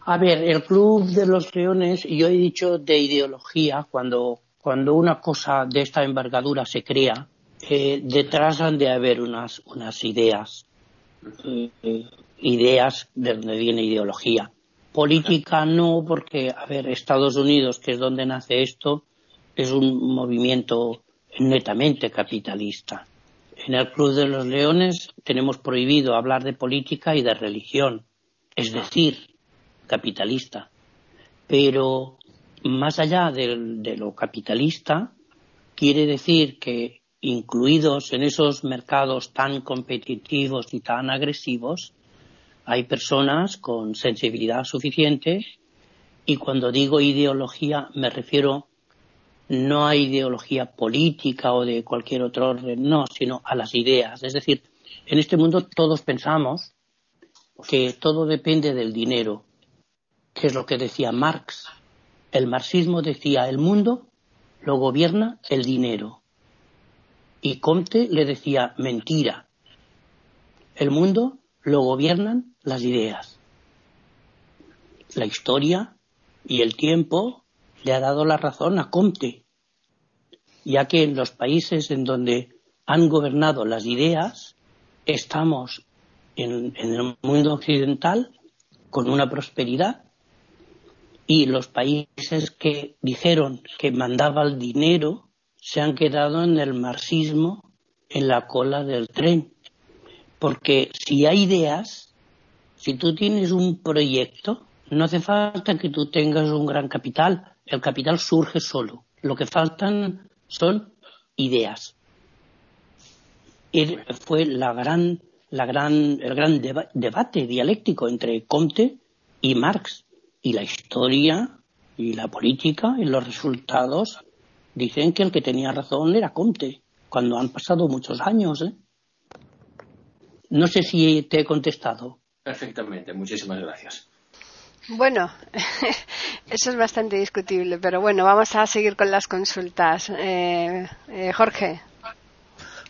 [SPEAKER 6] A ver, el Club de los Leones, yo he dicho de ideología, cuando, cuando una cosa de esta envergadura se crea, eh, detrás han de haber unas, unas ideas, eh, ideas de donde viene ideología. Política no, porque, a ver, Estados Unidos, que es donde nace esto, es un movimiento netamente capitalista. En el Club de los Leones tenemos prohibido hablar de política y de religión. Es decir, capitalista. Pero más allá de, lo capitalista, quiere decir que incluidos en esos mercados tan competitivos y tan agresivos, hay personas con sensibilidad suficiente y cuando digo ideología me refiero no a ideología política o de cualquier otro orden, no, sino a las ideas. Es decir, en este mundo todos pensamos que todo depende del dinero que es lo que decía Marx. El marxismo decía el mundo lo gobierna el dinero. Y Comte le decía mentira. El mundo lo gobiernan las ideas. La historia y el tiempo le ha dado la razón a Comte, ya que en los países en donde han gobernado las ideas, estamos en, en el mundo occidental con una prosperidad y los países que dijeron que mandaba el dinero se han quedado en el marxismo en la cola del tren. Porque si hay ideas, si tú tienes un proyecto, no hace falta que tú tengas un gran capital. El capital surge solo. Lo que faltan son ideas. Fue la gran, la gran, el gran debate dialéctico entre Comte y Marx y la historia y la política y los resultados dicen que el que tenía razón era Comte, cuando han pasado muchos años. ¿eh? No sé si te he contestado.
[SPEAKER 2] Perfectamente, muchísimas gracias.
[SPEAKER 1] Bueno, eso es bastante discutible, pero bueno, vamos a seguir con las consultas. Eh, eh, Jorge.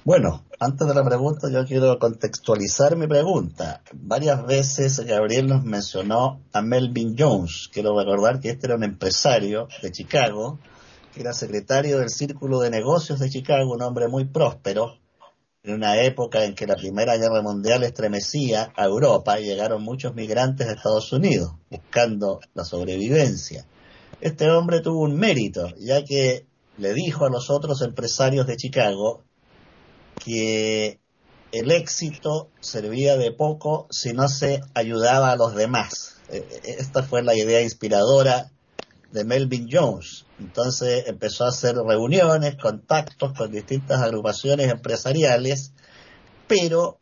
[SPEAKER 3] Bueno, antes de la pregunta yo quiero contextualizar mi pregunta. Varias veces Gabriel nos mencionó a Melvin Jones. Quiero recordar que este era un empresario de Chicago, que era secretario del Círculo de Negocios de Chicago, un hombre muy próspero, en una época en que la Primera Guerra Mundial estremecía a Europa y llegaron muchos migrantes de Estados Unidos buscando la sobrevivencia. Este hombre tuvo un mérito, ya que le dijo a los otros empresarios de Chicago que el éxito servía de poco si no se ayudaba a los demás. Eh, eh, esta fue la idea inspiradora de Melvin Jones. Entonces empezó a hacer reuniones, contactos con distintas agrupaciones empresariales, pero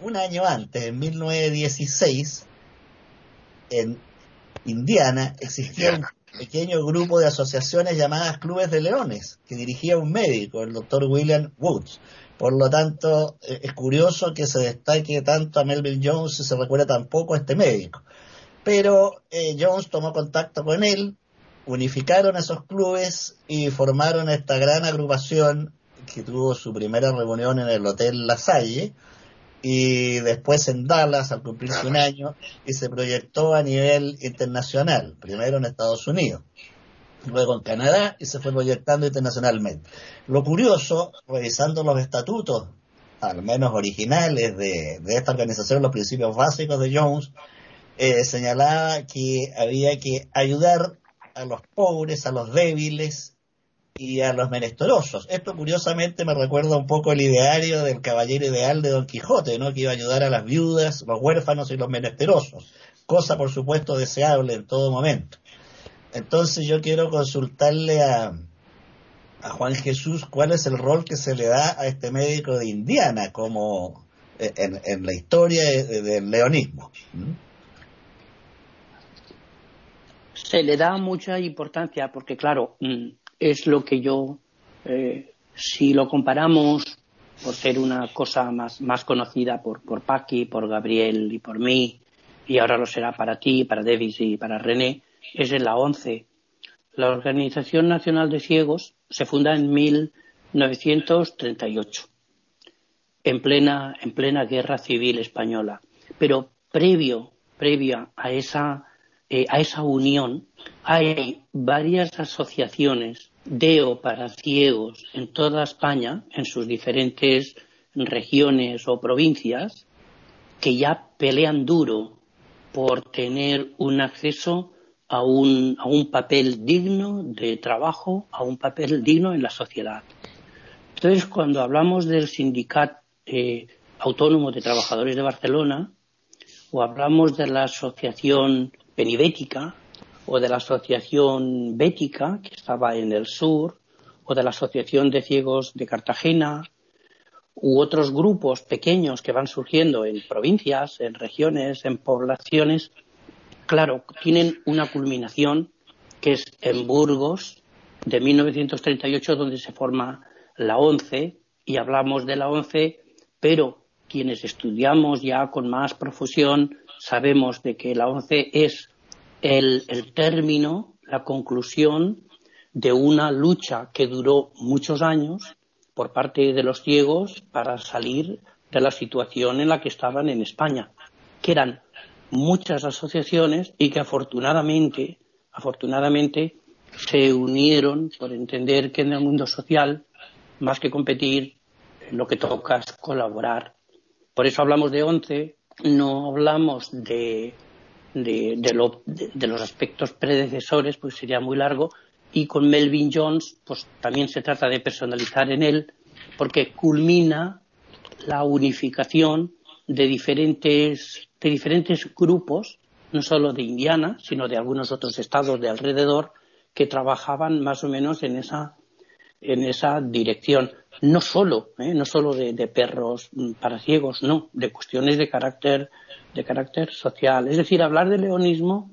[SPEAKER 3] un año antes, en 1916, en Indiana existía un pequeño grupo de asociaciones llamadas Clubes de Leones, que dirigía un médico, el doctor William Woods. Por lo tanto, eh, es curioso que se destaque tanto a Melvin Jones y se recuerde tan poco a este médico. Pero eh, Jones tomó contacto con él, unificaron esos clubes y formaron esta gran agrupación que tuvo su primera reunión en el Hotel La Salle y después en Dallas al cumplirse un año y se proyectó a nivel internacional, primero en Estados Unidos, luego en Canadá y se fue proyectando internacionalmente. Lo curioso, revisando los estatutos, al menos originales de, esta organización, los principios básicos de Jones, eh, señalaba que había que ayudar a los pobres, a los débiles y a los menesterosos. Esto curiosamente me recuerda un poco el ideario del caballero ideal de Don Quijote, ¿no? que iba a ayudar a las viudas, los huérfanos y los menesterosos, cosa por supuesto deseable en todo momento. Entonces yo quiero consultarle a, a Juan Jesús cuál es el rol que se le da a este médico de Indiana como eh, en, la historia del leonismo.
[SPEAKER 6] Se le da mucha importancia porque, claro, mm, es lo que yo, eh, si lo comparamos por ser una cosa más, más conocida por, por Paqui, por Gabriel y por mí, y ahora lo será para ti, para Davis y para René, es en la ONCE. La Organización Nacional de Ciegos se funda en 1938, en plena, en plena guerra civil española. Pero previo, previa a esa, eh, a esa unión, hay varias asociaciones DEO para ciegos en toda España, en sus diferentes regiones o provincias, que ya pelean duro por tener un acceso a un, a un papel digno de trabajo, a un papel digno en la sociedad. Entonces, cuando hablamos del Sindicato eh, Autónomo de Trabajadores de Barcelona, o hablamos de la Asociación Penibética, o de la Asociación Bética, que estaba en el sur, o de la Asociación de Ciegos de Cartagena, u otros grupos pequeños que van surgiendo en provincias, en regiones, en poblaciones, claro, tienen una culminación que es en Burgos de 1938, donde se forma la ONCE, y hablamos de la ONCE, pero quienes estudiamos ya con más profusión sabemos de que la ONCE es el, término, la conclusión de una lucha que duró muchos años por parte de los ciegos para salir de la situación en la que estaban en España, que eran muchas asociaciones y que afortunadamente, afortunadamente se unieron por entender que en el mundo social, más que competir, lo que toca es colaborar. Por eso hablamos de once, no hablamos de de, los aspectos predecesores, pues sería muy largo. Y con Melvin Jones, pues también se trata de personalizar en él, porque culmina la unificación de diferentes, de diferentes grupos, no solo de Indiana, sino de algunos otros estados de alrededor, que trabajaban más o menos en esa, en esa dirección. No solo, ¿eh? no solo de, de, perros para ciegos, no, de cuestiones de carácter de carácter social. Es decir, hablar de leonismo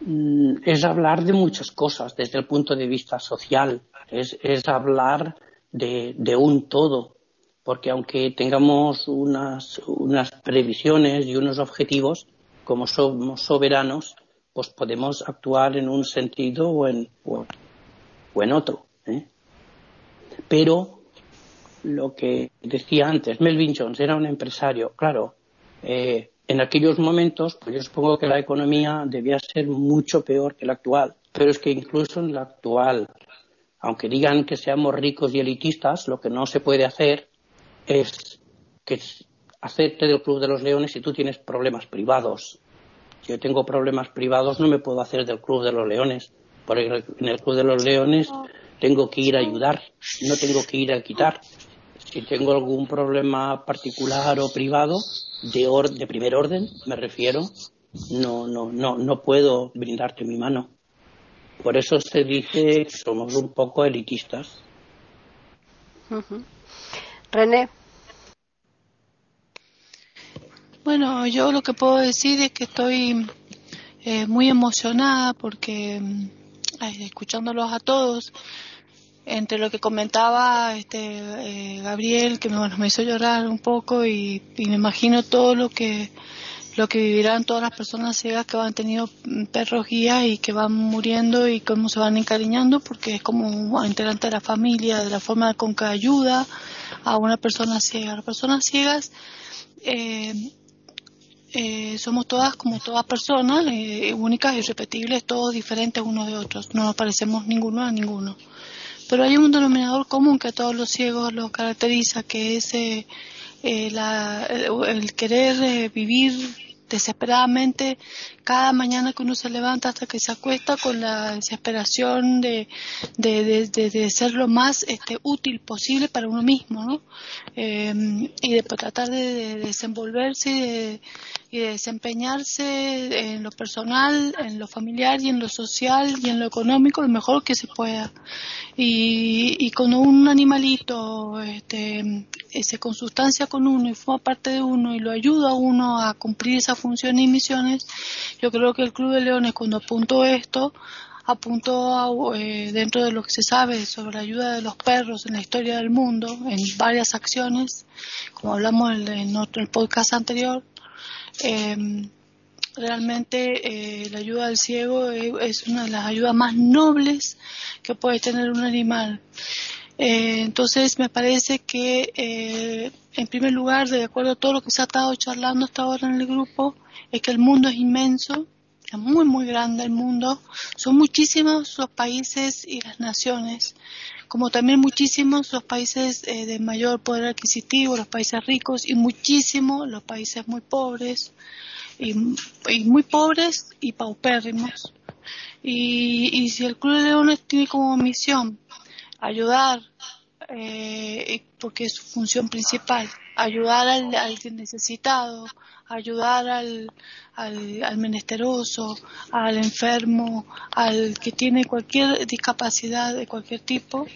[SPEAKER 6] mm, es hablar de muchas cosas desde el punto de vista social, es, hablar de, un todo, porque aunque tengamos unas, unas previsiones y unos objetivos, como somos soberanos, pues podemos actuar en un sentido o en, o, en otro. ¿eh? Pero lo que decía antes, Melvin Jones era un empresario, claro, eh, en aquellos momentos, pues yo supongo que la economía debía ser mucho peor que la actual. Pero es que incluso en la actual, aunque digan que seamos ricos y elitistas, lo que no se puede hacer es que hacerte del Club de los Leones si tú tienes problemas privados. Si yo tengo problemas privados, no me puedo hacer del Club de los Leones. Porque en el Club de los Leones tengo que ir a ayudar, no tengo que ir a quitar. Si tengo algún problema particular o privado, de, or de primer orden, me refiero, no, no, no, no puedo brindarte mi mano. Por eso se dice que somos un poco elitistas.
[SPEAKER 1] René.
[SPEAKER 4] Bueno, yo lo que puedo decir es que estoy eh, muy emocionada porque mm, escuchándolos a todos, entre lo que comentaba este eh, Gabriel, que me, me hizo llorar un poco y, me imagino todo lo que lo que vivirán todas las personas ciegas que han tenido perros guías y que van muriendo y cómo se van encariñando porque es como un integrante de la familia, de la forma con que ayuda a una persona ciega. Las personas ciegas eh, eh, somos todas como todas personas, eh, únicas, irrepetibles, todos diferentes unos de otros. No nos parecemos ninguno a ninguno. Pero hay un denominador común que a todos los ciegos los caracteriza, que es eh, el, querer vivir desesperadamente cada mañana que uno se levanta hasta que se acuesta con la desesperación de, de, ser lo más este, útil posible para uno mismo, ¿no? y de tratar de, desenvolverse y de desempeñarse en lo personal, en lo familiar y en lo social y en lo económico lo mejor que se pueda. Y, y cuando un animalito este, se consustancia con uno y forma parte de uno y lo ayuda a uno a cumplir esas funciones y misiones, yo creo que el Club de Leones cuando apuntó esto, apuntó eh, dentro de lo que se sabe sobre la ayuda de los perros en la historia del mundo, en varias acciones, como hablamos en, el podcast anterior, eh, realmente la ayuda al ciego es una de las ayudas más nobles que puede tener un animal. Eh, entonces me parece que, eh, en primer lugar, de acuerdo a todo lo que se ha estado charlando hasta ahora en el grupo, es que el mundo es inmenso, es muy, muy grande el mundo. Son muchísimos los países y las naciones como también muchísimos los países eh, de mayor poder adquisitivo, los países ricos y muchísimos los países muy pobres y, muy pobres y paupérrimos. Y, si el Club de Leones tiene como misión ayudar, eh, porque es su función principal, ayudar al, al necesitado, ayudar al, al, menesteroso, al enfermo, al que tiene cualquier discapacidad de cualquier tipo,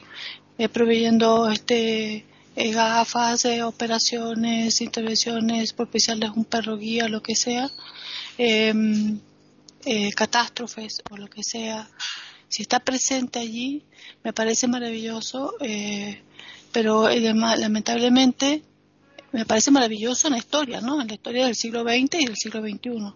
[SPEAKER 4] eh, proveyendo este eh, gafas, eh, operaciones, intervenciones, propiciarles un perro guía, lo que sea, em, catástrofes o lo que sea. Si está presente allí, me parece maravilloso, pero lamentablemente me parece maravilloso en la historia, ¿no? En la historia del siglo XX y del siglo XXI.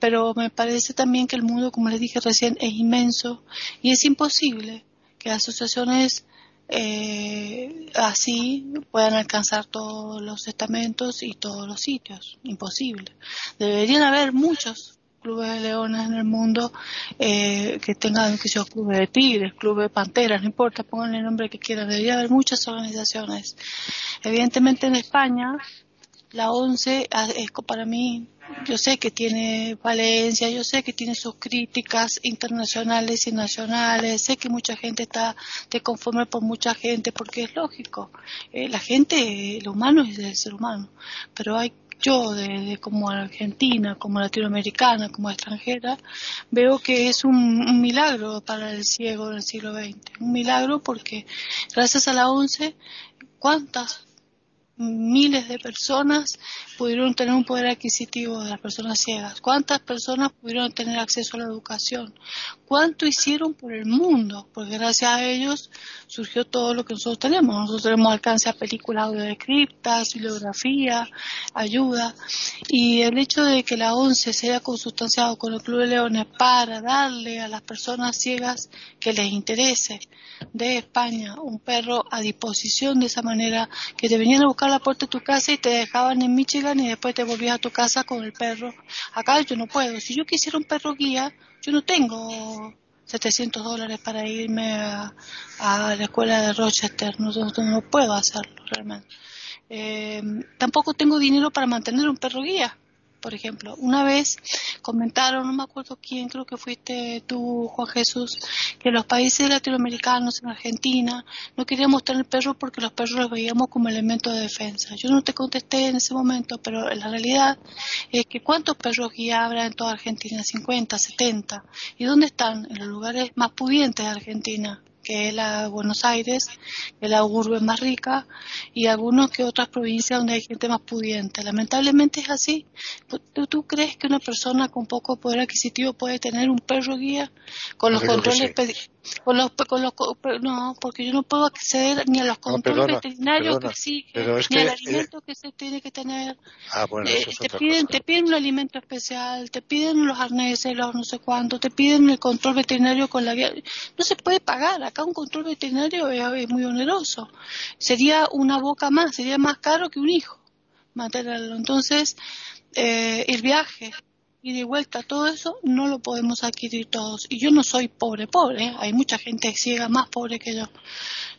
[SPEAKER 4] Pero me parece también que el mundo, como les dije recién, es inmenso y es imposible que asociaciones eh, así puedan alcanzar todos los estamentos y todos los sitios. Imposible. Deberían haber muchos clubes de leones en el mundo eh, que tengan, que sea clubes de tigres, clubes de panteras, no importa, pongan el nombre que quieran, debería haber muchas organizaciones. Evidentemente en España la ONCE ah, es para mí, yo sé que tiene valencia, yo sé que tiene sus críticas internacionales y nacionales, sé que mucha gente está de conforme por mucha gente, porque es lógico, eh, la gente, el humano es el ser humano, pero hay yo, de, como argentina, como latinoamericana, como extranjera, veo que es un, milagro para el ciego del siglo XX. Un milagro porque gracias a la ONCE, ¿cuántas miles de personas pudieron tener un poder adquisitivo de las personas ciegas, cuántas personas pudieron tener acceso a la educación, cuánto hicieron por el mundo, porque gracias a ellos surgió todo lo que nosotros tenemos. Nosotros tenemos alcance a películas audiodescriptas, bibliografía, ayuda, y el hecho de que la ONCE se haya consustanciado con el Club de Leones para darle a las personas ciegas que les interese de España un perro a disposición de esa manera, que te venían a buscar la puerta de tu casa y te dejaban en Michigan y después te volvías a tu casa con el perro. Acá yo no puedo. Si yo quisiera un perro guía, yo no tengo 700 dólares para irme a, la escuela de Rochester. No, no, puedo hacerlo realmente. Eh, tampoco tengo dinero para mantener un perro guía por ejemplo. Una vez comentaron, no me acuerdo quién, creo que fuiste tú, Juan Jesús, que los países latinoamericanos, en Argentina, no queríamos tener perros porque los perros los veíamos como elemento de defensa. Yo no te contesté en ese momento, pero la realidad es que ¿cuántos perros guía habrá en toda Argentina? 50, 70. ¿Y dónde están? En los lugares más pudientes de Argentina que es la Buenos Aires, que es la urbe más rica, y algunos que otras provincias donde hay gente más pudiente. Lamentablemente es así. ¿Tú, crees que una persona con poco poder adquisitivo puede tener un perro guía con los controles con los, con los, no, porque yo no puedo acceder ni a los controles veterinarios que sí, ni al alimento que se tiene que tener.
[SPEAKER 5] Ah, bueno,
[SPEAKER 4] eh, te piden, te piden un alimento especial, te piden los arneses, los no sé cuánto, te piden el control veterinario con la guía. No se puede pagar. Acá un control veterinario es, muy oneroso. Sería una boca más, sería más caro que un hijo mantenerlo. Entonces, eh, el viaje, y de vuelta, todo eso no lo podemos adquirir todos. Y yo no soy pobre, pobre, ¿eh? hay mucha gente ciega más pobre que yo.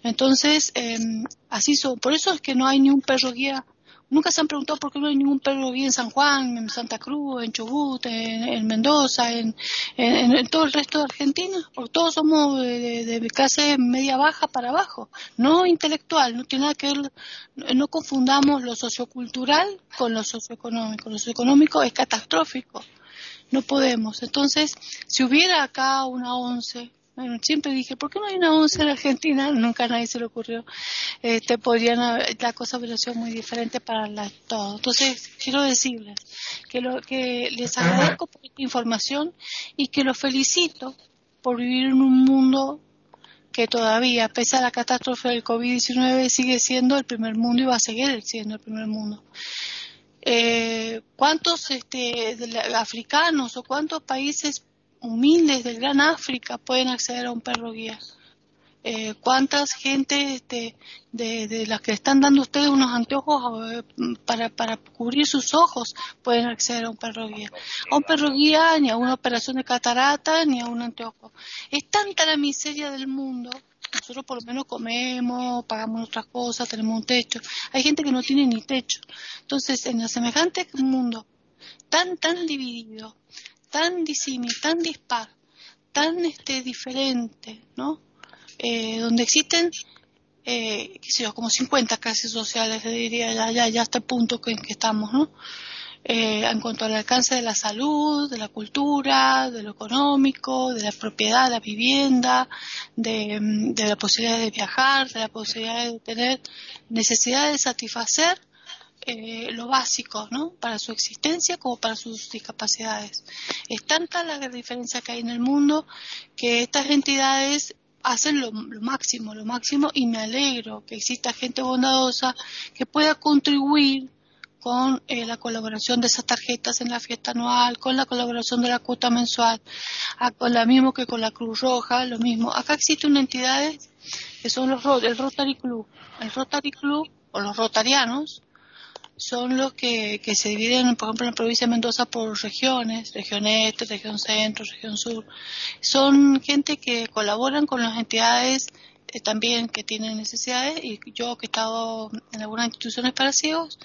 [SPEAKER 4] Entonces, em, así son. Por eso es que no hay ni un perro guía. Nunca se han preguntado por qué no hay ningún perro guía en San Juan, en Santa Cruz, en Chubut, en, Mendoza, en, todo el resto de Argentina. Porque todos somos de, de, clase media baja para abajo. No intelectual, no tiene nada que ver. No confundamos lo sociocultural con lo socioeconómico. Lo socioeconómico es catastrófico no podemos. Entonces, si hubiera acá una once, bueno, siempre dije, ¿por qué no hay una once en Argentina? Nunca a nadie se le ocurrió. Este, podrían la cosa hubiera sido muy diferente para la, todo. Entonces, quiero decirles que, lo, que les agradezco por esta información y que los felicito por vivir en un mundo que todavía, pese a la catástrofe del COVID-19, sigue siendo el primer mundo y va a seguir siendo el primer mundo eh, cuántos este, africanos o cuántos países humildes del Gran África pueden acceder a un perro guía. Eh, cuántas gente este, de, las que están dando ustedes unos anteojos eh, para, para cubrir sus ojos pueden acceder a un perro guía. A un perro guía, ni a una operación de catarata, ni a un anteojo. Es tanta la miseria del mundo nosotros por lo menos comemos, pagamos nuestras cosas, tenemos un techo. Hay gente que no tiene ni techo. Entonces, en el semejante mundo tan, tan dividido, tan disímil, tan dispar, tan este, diferente, ¿no? Eh, donde existen, eh, qué sé yo, como 50 clases sociales, le diría, ya, ya, ya hasta el punto en que estamos, ¿no? Eh, en cuanto al alcance de la salud, de la cultura, de lo económico, de la propiedad, de la vivienda, de, de la posibilidad de viajar, de la posibilidad de tener necesidad de satisfacer eh, lo básico, ¿no? Para su existencia como para sus discapacidades. Es tanta la diferencia que hay en el mundo que estas entidades hacen lo, lo, máximo, lo máximo y me alegro que exista gente bondadosa que pueda contribuir con eh, la colaboración de esas tarjetas en la fiesta anual, con la colaboración de la cuota mensual, con lo mismo que con la Cruz Roja, lo mismo. Acá existe una entidad que son los el Rotary Club. El Rotary Club o los rotarianos son los que, que se dividen, por ejemplo, en la provincia de Mendoza por regiones, región este, región centro, región sur. Son gente que colaboran con las entidades eh, también que tienen necesidades y yo que he estado en algunas instituciones para ciegos,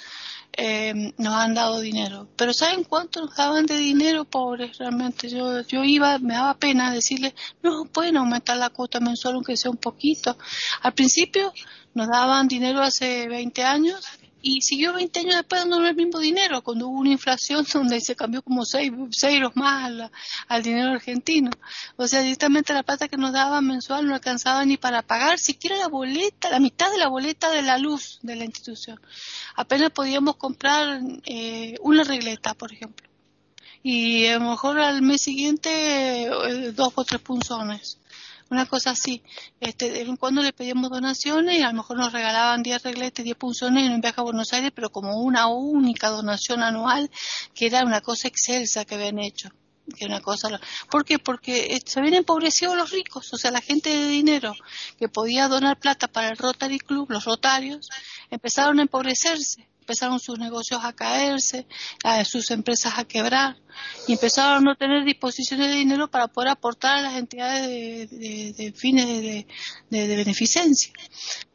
[SPEAKER 4] eh, nos han dado dinero. Pero ¿saben cuánto nos daban de dinero, pobres? Realmente yo, yo iba, me daba pena decirles, no, pueden aumentar la cuota mensual aunque sea un poquito. Al principio nos daban dinero hace 20 años y siguió 20 años después dándonos el mismo dinero, cuando hubo una inflación donde se cambió como 6 euros más al, dinero argentino. O sea, directamente la plata que nos daban mensual no alcanzaba ni para pagar siquiera la boleta, la mitad de la boleta de la luz de la institución. Apenas podíamos comprar eh, una regleta, por ejemplo. Y a lo mejor al mes siguiente eh, dos o tres punzones una cosa así. Este, de vez en cuando le pedíamos donaciones y a lo mejor nos regalaban 10 regletes, 10 punzones en un viaje a Buenos Aires, pero como una única donación anual, que era una cosa excelsa que habían hecho. Que una cosa, ¿Por qué? Porque eh, se habían empobrecido los ricos, o sea, la gente de dinero que podía donar plata para el Rotary Club, los rotarios, empezaron a empobrecerse empezaron sus negocios a caerse, sus empresas a quebrar y empezaron a no tener disposiciones de dinero para poder aportar a las entidades de, fines de, beneficencia.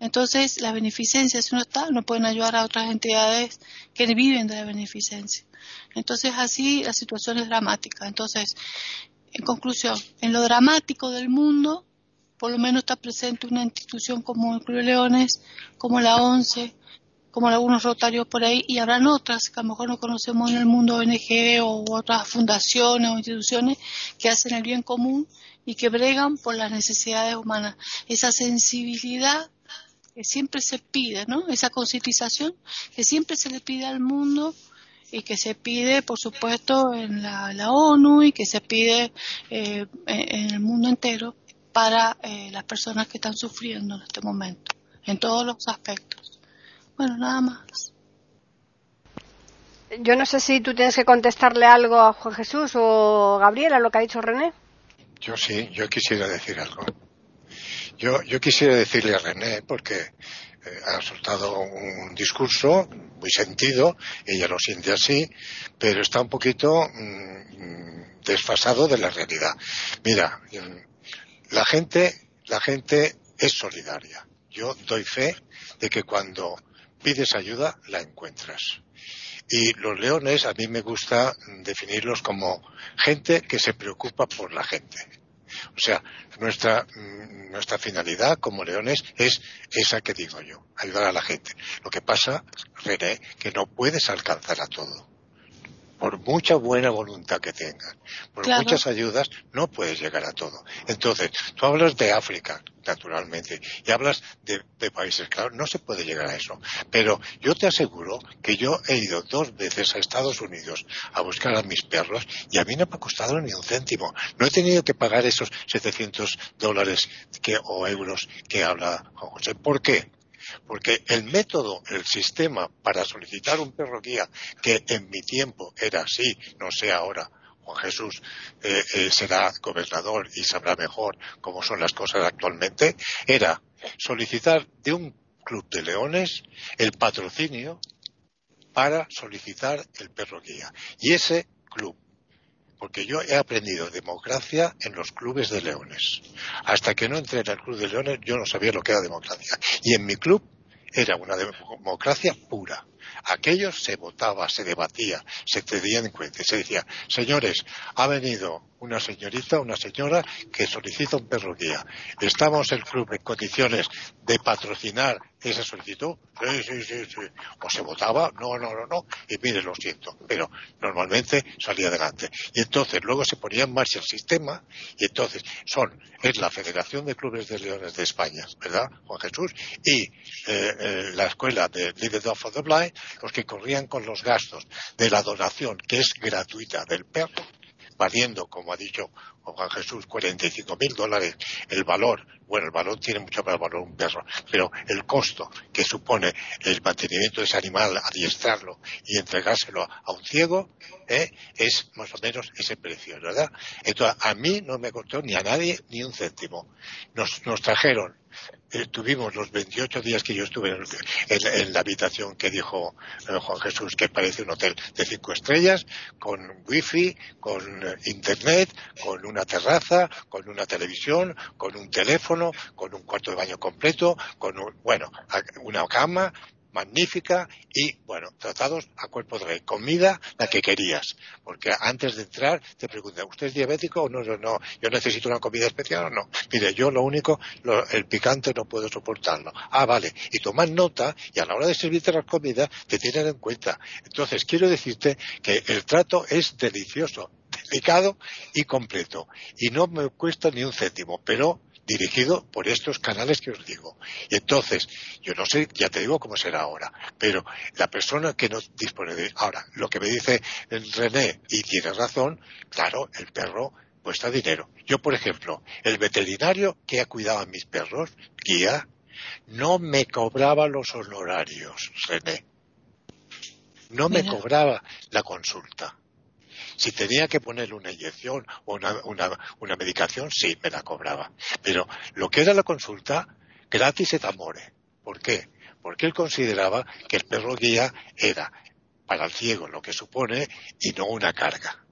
[SPEAKER 4] Entonces, la beneficencia, si no está, no pueden ayudar a otras entidades que viven de la beneficencia. Entonces así la situación es dramática. Entonces, en conclusión, en lo dramático del mundo, por lo menos está presente una institución como el Club Leones, como la ONCE, como algunos rotarios por ahí, y habrán otras que a lo mejor no conocemos en el mundo ONG o otras fundaciones o instituciones que hacen el bien común y que bregan por las necesidades humanas. Esa sensibilidad que siempre se pide, ¿no? Esa concientización que siempre se le pide al mundo y que se pide, por supuesto, en la, ONU y que se pide eh, en el mundo entero para eh, las personas que están sufriendo en este momento, en todos los aspectos. Bueno, nada más.
[SPEAKER 1] Yo no sé si tú tienes que contestarle algo a Juan Jesús o Gabriela, lo que ha dicho René.
[SPEAKER 5] Yo sí, yo quisiera decir algo. Yo, yo quisiera decirle a René, porque eh, ha soltado un discurso muy sentido, ella lo siente así, pero está un poquito mm, desfasado de la realidad. Mira, la gente, la gente es solidaria. Yo doy fe de que cuando pides ayuda la encuentras. Y los leones a mí me gusta definirlos como gente que se preocupa por la gente. O sea, nuestra, mm, nuestra finalidad como leones es esa que digo yo, ayudar a la gente. Lo que pasa, René, que no puedes alcanzar a todo por mucha buena voluntad que tengas, por muchas ayudas, no puedes llegar a todo. Entonces, tú hablas de África, naturalmente, y hablas de, países, claro, no se puede llegar a eso. Pero yo te aseguro que yo he ido dos veces a Estados Unidos a buscar a mis perros y a mí no me ha costado ni un céntimo. No he tenido que pagar esos 700 dólares o euros que habla Juan José. ¿Por qué? Porque el método, el sistema para solicitar un perro guía, que en mi tiempo era así, no sé ahora, Juan Jesús eh, eh, será gobernador y sabrá mejor cómo son las cosas actualmente, era solicitar de un club de leones el patrocinio para solicitar el perro guía. Y ese club porque yo he aprendido democracia en los clubes de leones. Hasta que no entré en el club de leones yo no sabía lo que era democracia. Y en mi club era una democracia pura. Aquello se votaba, se debatía, se tenía en cuenta. Se decía, señores, ha venido una señorita, una señora que solicita un perro guía. ¿Estamos el club en condiciones de patrocinar esa solicitud? Sí, sí, sí, sí. O se votaba, no, no, no, no. Y mire, lo siento. Pero normalmente salía adelante. Y entonces luego se ponía en marcha el sistema y entonces son, es la Federación de Clubes de Leones de España, ¿verdad, Juan Jesús? Y eh, eh, la escuela de Leader for the Blind, los que corrían con los gastos de la donación, que es gratuita del perro, valiendo, como ha dicho Juan Jesús, 45 mil dólares, el valor, bueno, el valor tiene mucho más valor un perro, pero el costo que supone el mantenimiento de ese animal, adiestrarlo y entregárselo a un ciego, ¿eh? es más o menos ese precio, ¿verdad? Entonces, a mí no me costó ni a nadie ni un céntimo. Nos, nos trajeron eh, tuvimos los 28 días que yo estuve en, la habitación que dijo eh, Juan Jesús, que parece un hotel de cinco estrellas, con wifi, con eh, internet, con una terraza, con una televisión, con un teléfono, con un cuarto de baño completo, con bueno, una cama, magnífica y, bueno, tratados a cuerpo de comida la que querías. Porque antes de entrar te preguntan, ¿usted es diabético o no? No, yo necesito una comida especial o no. Mire, yo lo único, el picante no puedo soportarlo. Ah, vale. Y toman nota y a la hora de servirte las comidas te tienen en cuenta. Entonces, quiero decirte que el trato es delicioso, delicado y completo. Y no me cuesta ni un céntimo, pero dirigido por estos canales que os digo. Y entonces, yo no sé, ya te digo cómo será ahora, pero la persona que no dispone de... Ahora, lo que me dice René, y tiene razón, claro, el perro cuesta dinero. Yo, por ejemplo, el veterinario que ha cuidado a mis perros, guía, no me cobraba los honorarios, René. No me cobraba la consulta. Si tenía que ponerle una inyección o una, medicación, sí, me la cobraba. Pero lo que era la consulta, gratis et amore. ¿Por qué? Porque él consideraba que el perro guía era para el ciego lo que supone y no una carga.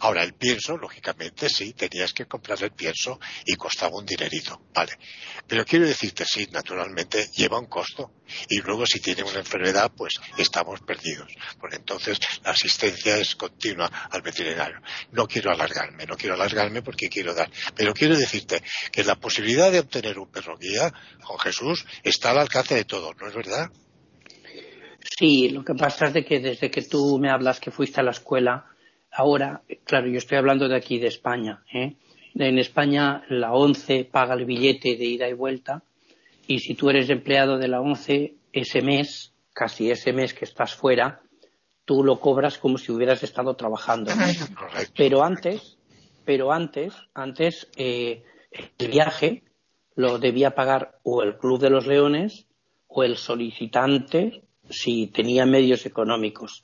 [SPEAKER 5] Ahora, el pienso, lógicamente, sí, tenías que comprar el pienso y costaba un dinerito, ¿vale? Pero quiero decirte, sí, naturalmente lleva un costo. Y luego, si tiene una enfermedad, pues estamos perdidos. Por entonces, la asistencia es continua al veterinario. No quiero alargarme, no quiero alargarme porque quiero dar. Pero quiero decirte que la posibilidad de obtener un perro guía, con Jesús, está al alcance de todos, ¿no es verdad?
[SPEAKER 6] Sí, lo que pasa es de que desde que tú me hablas que fuiste a la escuela, ahora, claro, yo estoy hablando de aquí, de España. ¿eh? En España la ONCE paga el billete de ida y vuelta y si tú eres empleado de la ONCE, ese mes, casi ese mes que estás fuera, tú lo cobras como si hubieras estado trabajando. Pero antes, pero antes, antes eh, el viaje lo debía pagar o el Club de los Leones o el solicitante si tenía medios económicos.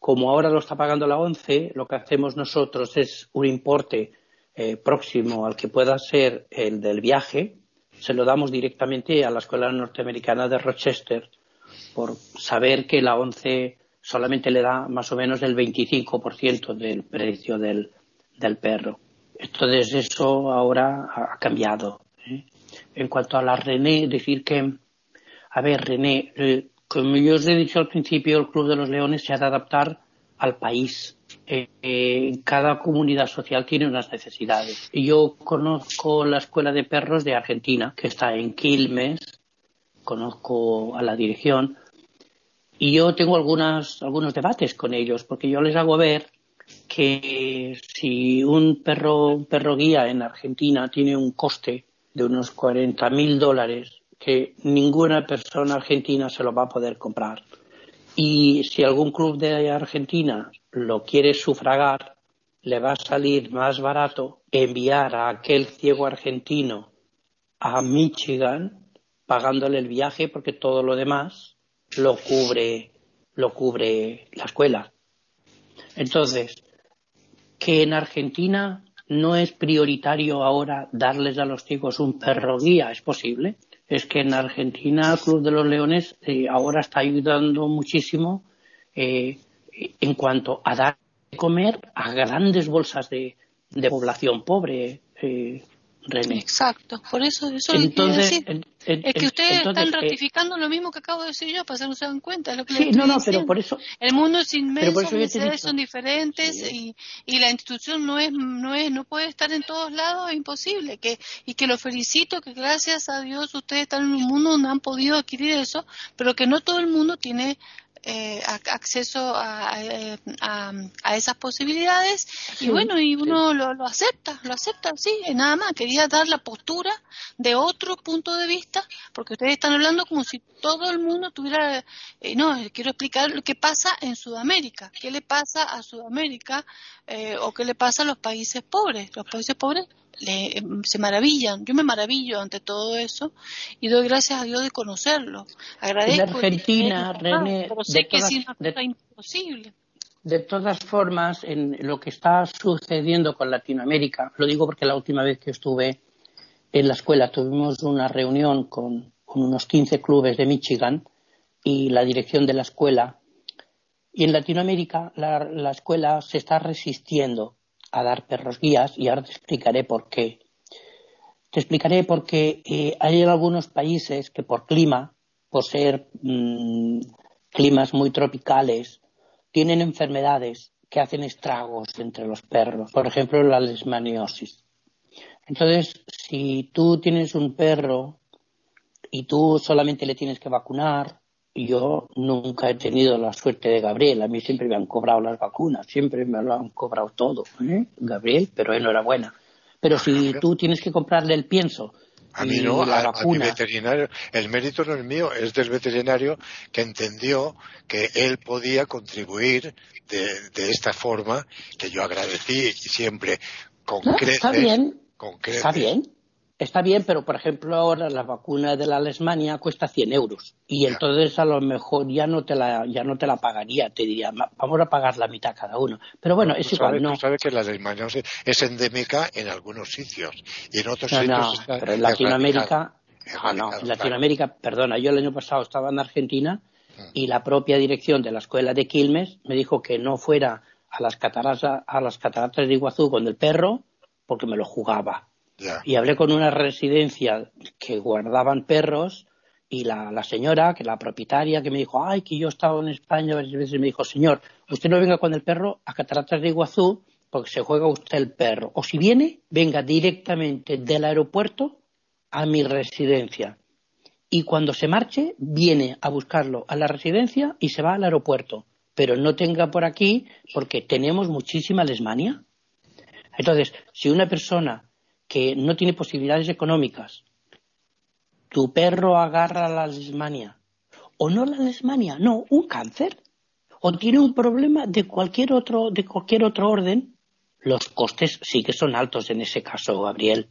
[SPEAKER 6] Como ahora lo está pagando la ONCE, lo que hacemos nosotros es un importe eh, próximo al que pueda ser el del viaje, se lo damos directamente a la Escuela Norteamericana de Rochester por saber que la ONCE solamente le da más o menos el 25% del precio del, perro. Entonces eso ahora ha cambiado. ¿eh? En cuanto a la René, decir que, a ver, René, eh, como yo os he dicho al principio, el Club de los Leones se ha de adaptar al país. Eh, cada comunidad social tiene unas necesidades. Yo conozco la escuela de perros de Argentina, que está en Quilmes, conozco a la dirección, y yo tengo algunas, algunos debates con ellos, porque yo les hago ver que si un perro, un perro guía en Argentina tiene un coste de unos 40.000 dólares, que ninguna persona argentina se lo va a poder comprar. Y si algún club de Argentina lo quiere sufragar, le va a salir más barato enviar a aquel ciego argentino a Michigan pagándole el viaje porque todo lo demás lo cubre lo cubre la escuela. Entonces, que en Argentina no es prioritario ahora darles a los ciegos un perro guía, es posible, es que en Argentina el Club de los Leones eh, ahora está ayudando muchísimo eh, en cuanto a dar de comer a grandes bolsas de, población pobre. Eh,
[SPEAKER 4] Exacto, por eso eso es que ustedes están eh, ratificando lo mismo que acabo de decir yo, para que no se dan cuenta. Lo que
[SPEAKER 6] sí, no, no, pero por eso.
[SPEAKER 4] El mundo es inmenso, las necesidades son diferentes y, y la institución no es, no es, no puede estar en todos lados, es imposible. Que, y que lo felicito, que gracias a Dios ustedes están en un mundo donde han podido adquirir eso, pero que no todo el mundo tiene eh, acceso eh, a, a, esas posibilidades y bueno y uno lo, lo, acepta lo acepta sí nada más quería dar la postura de otro punto de vista porque ustedes están hablando como si todo el mundo tuviera eh, no quiero explicar lo que pasa en Sudamérica qué le pasa a Sudamérica o qué le pasa a los países pobres los países pobres se maravillan. Yo me maravillo ante todo eso y doy gracias a Dios de conocerlo. Agradezco.
[SPEAKER 6] En Argentina, René, de todas, imposible. De todas formas, en lo que está sucediendo con Latinoamérica, lo digo porque la última vez que estuve en la escuela tuvimos una reunión con, unos 15 clubes de Michigan y la dirección de la escuela. Y en Latinoamérica la escuela se está resistiendo a dar perros guías y ahora te explicaré por qué. Te explicaré por qué eh, hay algunos países que por clima, por ser mm, climas muy tropicales, tienen enfermedades que hacen estragos entre los perros. Por ejemplo, la lesmaniosis. Entonces, si tú tienes un perro y tú solamente le tienes que vacunar, yo nunca he tenido la suerte de Gabriel. A mí siempre me han cobrado las vacunas, siempre me lo han cobrado todo, ¿eh? Gabriel, pero enhorabuena. Pero si tú tienes que comprarle el pienso.
[SPEAKER 5] A mí no, a, mi veterinario, el mérito no es mío, es del veterinario que entendió que él podía contribuir de, esta forma, que yo agradecí siempre con
[SPEAKER 6] Está bien, está bien, está bien, pero por ejemplo ahora la vacuna de la Alemania cuesta 100 euros y entonces a lo mejor ya no te la ya no te la pagaría, te diría vamos a pagar la mitad cada uno. Pero bueno, es igual.
[SPEAKER 5] no. sabes que la Alemania es endémica en algunos sitios y en otros sitios
[SPEAKER 6] no, está pero en Latinoamérica ah, no, en Latinoamérica, perdona, yo el año pasado estaba en Argentina mm. y la propia dirección de la escuela de Quilmes me dijo que no fuera a las cataratas, a las cataratas de Iguazú con el perro porque me lo jugaba. Y hablé con una residencia que guardaban perros y la, la, señora, que la propietaria, que me dijo, ay, que yo he estado en España varias veces, me dijo, señor, usted no venga con el perro a Cataratas de Iguazú porque se juega usted el perro. O si viene, venga directamente del aeropuerto a mi residencia. Y cuando se marche, viene a buscarlo a la residencia y se va al aeropuerto. Pero no tenga por aquí porque tenemos muchísima lesmania. Entonces, si una persona que no tiene posibilidades económicas, tu perro agarra la lesmania, o no la lesmania, no, un cáncer, o tiene un problema de cualquier otro, de cualquier otro orden, los costes sí que son altos en ese caso, Gabriel.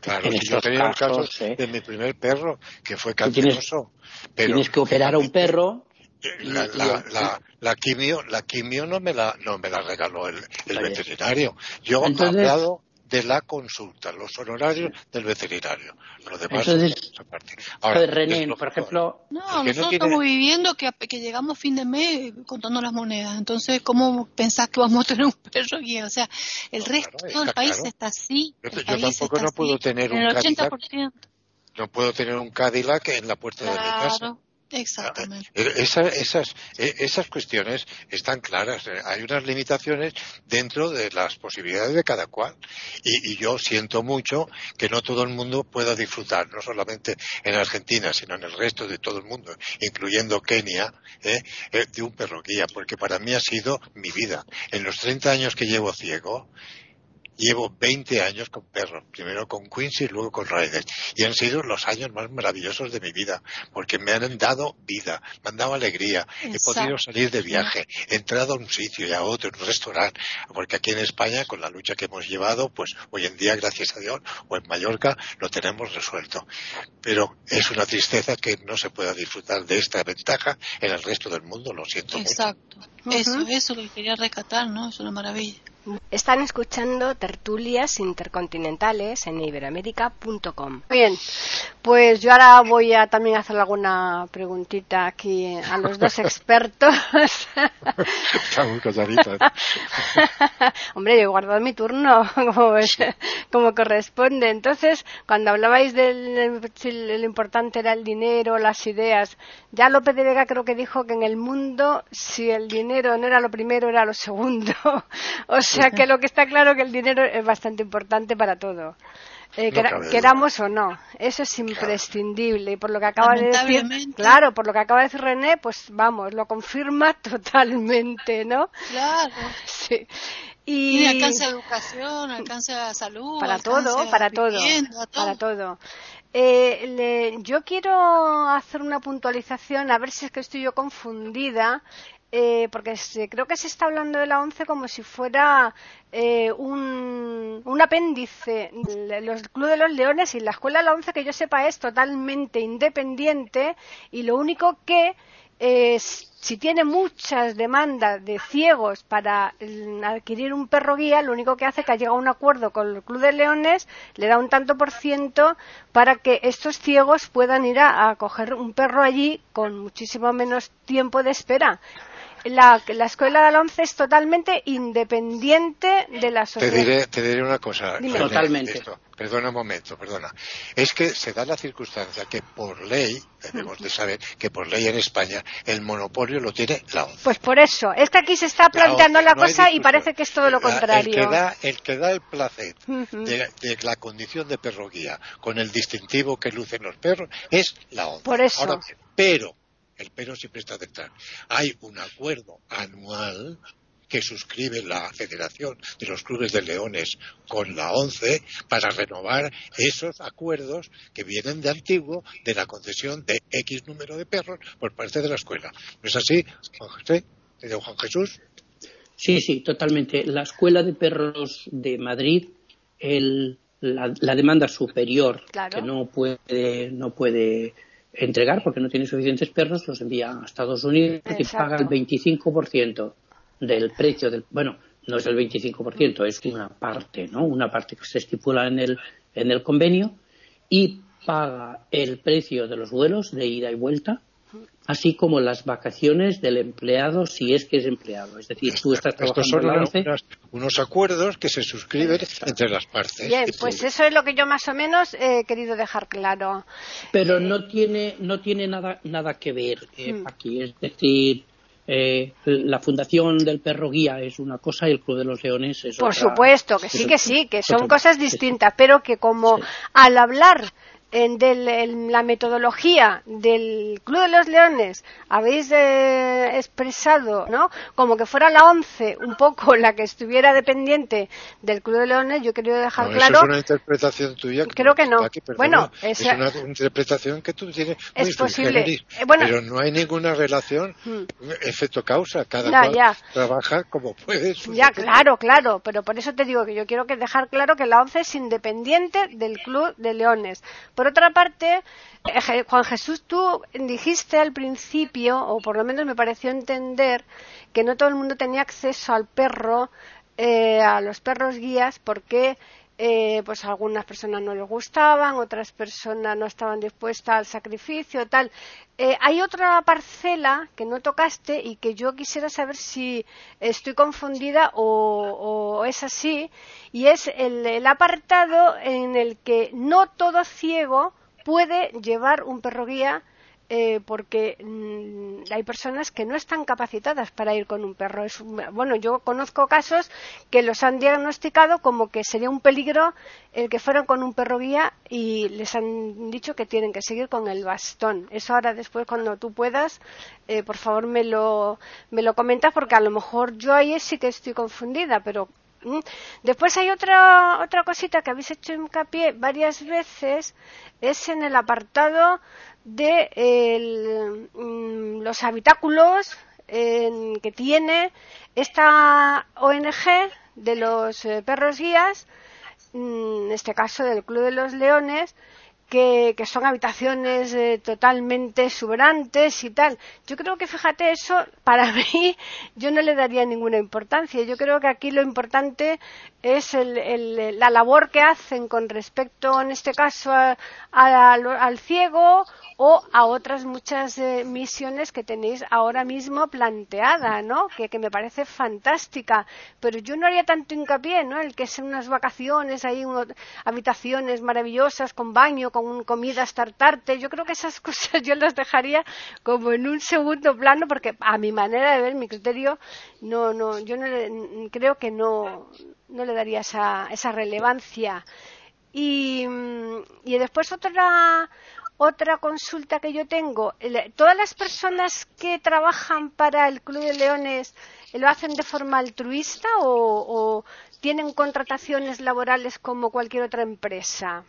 [SPEAKER 5] Claro, en yo tenía el caso ¿eh? de mi primer perro, que fue canceroso.
[SPEAKER 6] Tienes, tienes que operar a un perro.
[SPEAKER 5] La, la, la, quimio, la quimio no me la, no me la regaló el, el veterinario. Yo he hablado de la consulta, los honorarios del veterinario. Lo demás
[SPEAKER 6] Entonces, Ahora, René, por ejemplo...
[SPEAKER 4] No, nosotros estamos viviendo que, que, llegamos fin de mes contando las monedas. Entonces, ¿cómo pensás que vamos a tener un perro aquí? O sea, el resto del país está así.
[SPEAKER 5] Yo, tampoco no puedo tener un Cadillac. No puedo tener un Cadillac en la puerta de mi casa.
[SPEAKER 4] Exactamente.
[SPEAKER 5] Eh, esas, eh, esas cuestiones están claras. Eh, hay unas limitaciones dentro de las posibilidades de cada cual. Y, yo siento mucho que no todo el mundo pueda disfrutar, no solamente en Argentina, sino en el resto de todo el mundo, incluyendo Kenia, de un perro guía, porque para mí ha sido mi vida. En los 30 años que llevo ciego, Llevo 20 años con perros, primero con Quincy y luego con Ryder. Y han sido los años más maravillosos de mi vida, porque me han dado vida, me han dado alegría. He podido salir de viaje, he entrado a un sitio y a otro, en un restaurante, porque aquí en España, con la lucha que hemos llevado, pues hoy en día, gracias a Dios, o en Mallorca, lo tenemos resuelto. Pero es una tristeza que no se pueda disfrutar de esta ventaja en el resto del mundo, lo siento
[SPEAKER 4] Exacto. Eso, eso lo que quería rescatar, ¿no? Es una maravilla.
[SPEAKER 1] Están escuchando tertulias intercontinentales en iberamérica.com. Bien, pues yo ahora voy a también hacer alguna preguntita aquí a los dos expertos. Hombre, yo he guardado mi turno como, como corresponde. Entonces, cuando hablabais del si lo importante era el dinero, las ideas, ya López de Vega creo que dijo que en el mundo si el dinero no era lo primero, era lo segundo. o sea que lo que está claro que el dinero es bastante importante para todo. Eh, queramos o no, eso es imprescindible y por lo que acaba de decir, claro, por lo que acaba de decir René, pues vamos, lo confirma totalmente, ¿no?
[SPEAKER 4] Claro.
[SPEAKER 1] Sí.
[SPEAKER 4] Y, alcanza a educación, alcanza a salud,
[SPEAKER 1] para todo, para todo, para todo. Eh, yo quiero hacer una puntualización, a ver si es que estoy yo confundida. Eh, porque creo que se está hablando de la ONCE como si fuera eh, un, apéndice. Los Club de los Leones y la Escuela de la ONCE, que yo sepa, es totalmente independiente y lo único que si tiene muchas demandas de ciegos para adquirir un perro guía, lo único que hace es que ha llegado a un acuerdo con el Club de Leones, le da un tanto por ciento para que estos ciegos puedan ir a coger un perro allí con muchísimo menos tiempo de espera la, la escuela de la es totalmente independiente de la sociedad.
[SPEAKER 5] Te diré, te diré una cosa.
[SPEAKER 6] Totalmente.
[SPEAKER 5] Perdona un momento, perdona. Es que se da la circunstancia que por ley, debemos de saber que por ley en España el monopolio lo tiene la ONCE.
[SPEAKER 1] Pues por eso, es que aquí se está planteando la, cosa y parece que es todo lo contrario.
[SPEAKER 5] El que da el, que da el placer de, la condición de perro guía con el distintivo que lucen los perros es la ONCE.
[SPEAKER 1] Por eso.
[SPEAKER 5] pero el pero siempre está detrás. Hay un acuerdo anual que suscribe la Federación de los Clubes de Leones con la ONCE para renovar esos acuerdos que vienen de antiguo de la concesión de X número de perros por parte de la escuela. ¿No es así, Juan José? Juan Jesús?
[SPEAKER 6] Sí, sí, totalmente. La Escuela de Perros de Madrid, la, demanda superior que no puede, no puede entregar porque no tiene suficientes perros, los envía a Estados Unidos y paga el 25% del precio del. Bueno, no es el 25%, es una parte, ¿no? Una parte que se estipula en el, en el convenio y paga el precio de los vuelos de ida y vuelta así como las vacaciones del empleado si es que es empleado. Es decir, tú estás trabajando
[SPEAKER 5] Estos son
[SPEAKER 6] en la
[SPEAKER 5] unos, unos acuerdos que se suscriben entre las partes.
[SPEAKER 1] Bien, pues eso es lo que yo más o menos he querido dejar claro.
[SPEAKER 6] Pero no tiene, no tiene nada, nada que ver eh,
[SPEAKER 1] Mm.
[SPEAKER 6] aquí. Es decir, eh, la Fundación del Perro Guía es una cosa y el Club de los Leones es
[SPEAKER 1] Por
[SPEAKER 6] otra.
[SPEAKER 1] supuesto, que sí, que sí, que son cosas distintas, pero que como
[SPEAKER 6] Sí.
[SPEAKER 1] al hablar en, del- en la metodología del Club de los Leones habéis eh, expresado, ¿no? Como que fuera la ONCE un poco la que estuviera dependiente del Club de Leones, yo querido dejar
[SPEAKER 5] No,
[SPEAKER 1] claro
[SPEAKER 5] Eso es una interpretación tuya.
[SPEAKER 1] Creo que no. Bueno,
[SPEAKER 5] es
[SPEAKER 1] esa-
[SPEAKER 5] una interpretación que tú tienes
[SPEAKER 1] Es posible. Eh, bueno.
[SPEAKER 5] pero no hay ninguna relación
[SPEAKER 1] Hmm.
[SPEAKER 5] efecto-causa. Cada cual
[SPEAKER 1] ya.
[SPEAKER 5] trabaja como puede.
[SPEAKER 1] Ya, claro, claro, pero por eso te digo que yo quiero que dejar claro que la ONCE es independiente del Club de Leones. Por otra parte, Juan Jesús, tú dijiste al principio, o por lo menos me pareció entender, que no todo el mundo tenía acceso al perro, eh, a los perros guías, porque eh, pues algunas personas no les gustaban, otras personas no estaban dispuestas al sacrificio, tal. Eh, hay otra parcela que no tocaste y que yo quisiera saber si estoy confundida o, o es así, y es el, el apartado en el que no todo ciego puede llevar un perro guía eh, porque mm, hay personas que no están capacitadas para ir con un perro. Es un- bueno, yo conozco casos que los han diagnosticado como que sería un peligro el que fueran con un perro guía y les han dicho que tienen que seguir con el bastón. Eso ahora después cuando tú puedas, eh, por favor me lo, me lo comentas porque a lo mejor yo ahí sí que estoy confundida, pero. Después hay otra, otra cosita que habéis hecho hincapié varias veces, es en el apartado de mm, los habitáculos que tiene esta ONG de los eh, perros guías, mm, en este caso del Club de los Leones, que, son habitaciones eh, totalmente exuberantes y tal. Yo creo que, fíjate, eso para mí yo no le daría ninguna importancia. Yo creo que aquí lo importante es el- el- la labor que hacen con respecto, en este caso, al, al ciego o a otras muchas eh, misiones que tenéis ahora mismo planteada, ¿no? Que, que me parece fantástica. Pero yo no haría tanto hincapié, ¿no? El que sean unas vacaciones, ahí uno- habitaciones maravillosas con baño, con un- comidas tartarte. Yo creo que esas cosas yo las dejaría como en un segundo plano porque a mi manera de ver, mi criterio, no, no, yo no creo que no, no le daría esa, esa relevancia. Y, y después otra otra consulta que yo tengo. ¿Todas las personas que trabajan para el Club de Leones lo hacen de forma altruista o, o tienen contrataciones laborales como cualquier otra empresa?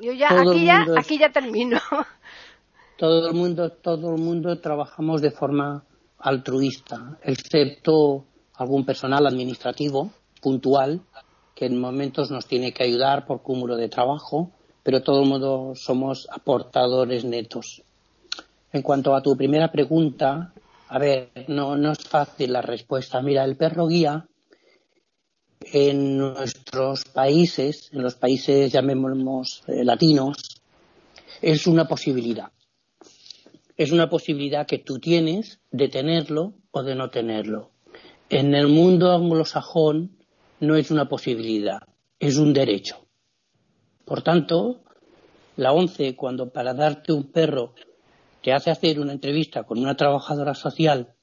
[SPEAKER 1] Yo ya
[SPEAKER 6] Todo
[SPEAKER 1] aquí ya
[SPEAKER 6] es-
[SPEAKER 1] aquí ya termino.
[SPEAKER 6] todo el mundo todo el mundo trabajamos de forma altruista excepto algún personal administrativo puntual que en momentos nos tiene que ayudar por cúmulo de trabajo pero todo el mundo somos aportadores netos en cuanto a tu primera pregunta a ver no no es fácil la respuesta mira el perro guía en nuestros países en los países llamémoslos eh, latinos es una posibilidad es una posibilidad que tú tienes de tenerlo o de no tenerlo. En el mundo anglosajón no es una posibilidad, es un derecho. Por tanto, la ONCE, cuando para darte un perro te hace hacer una entrevista con una trabajadora social,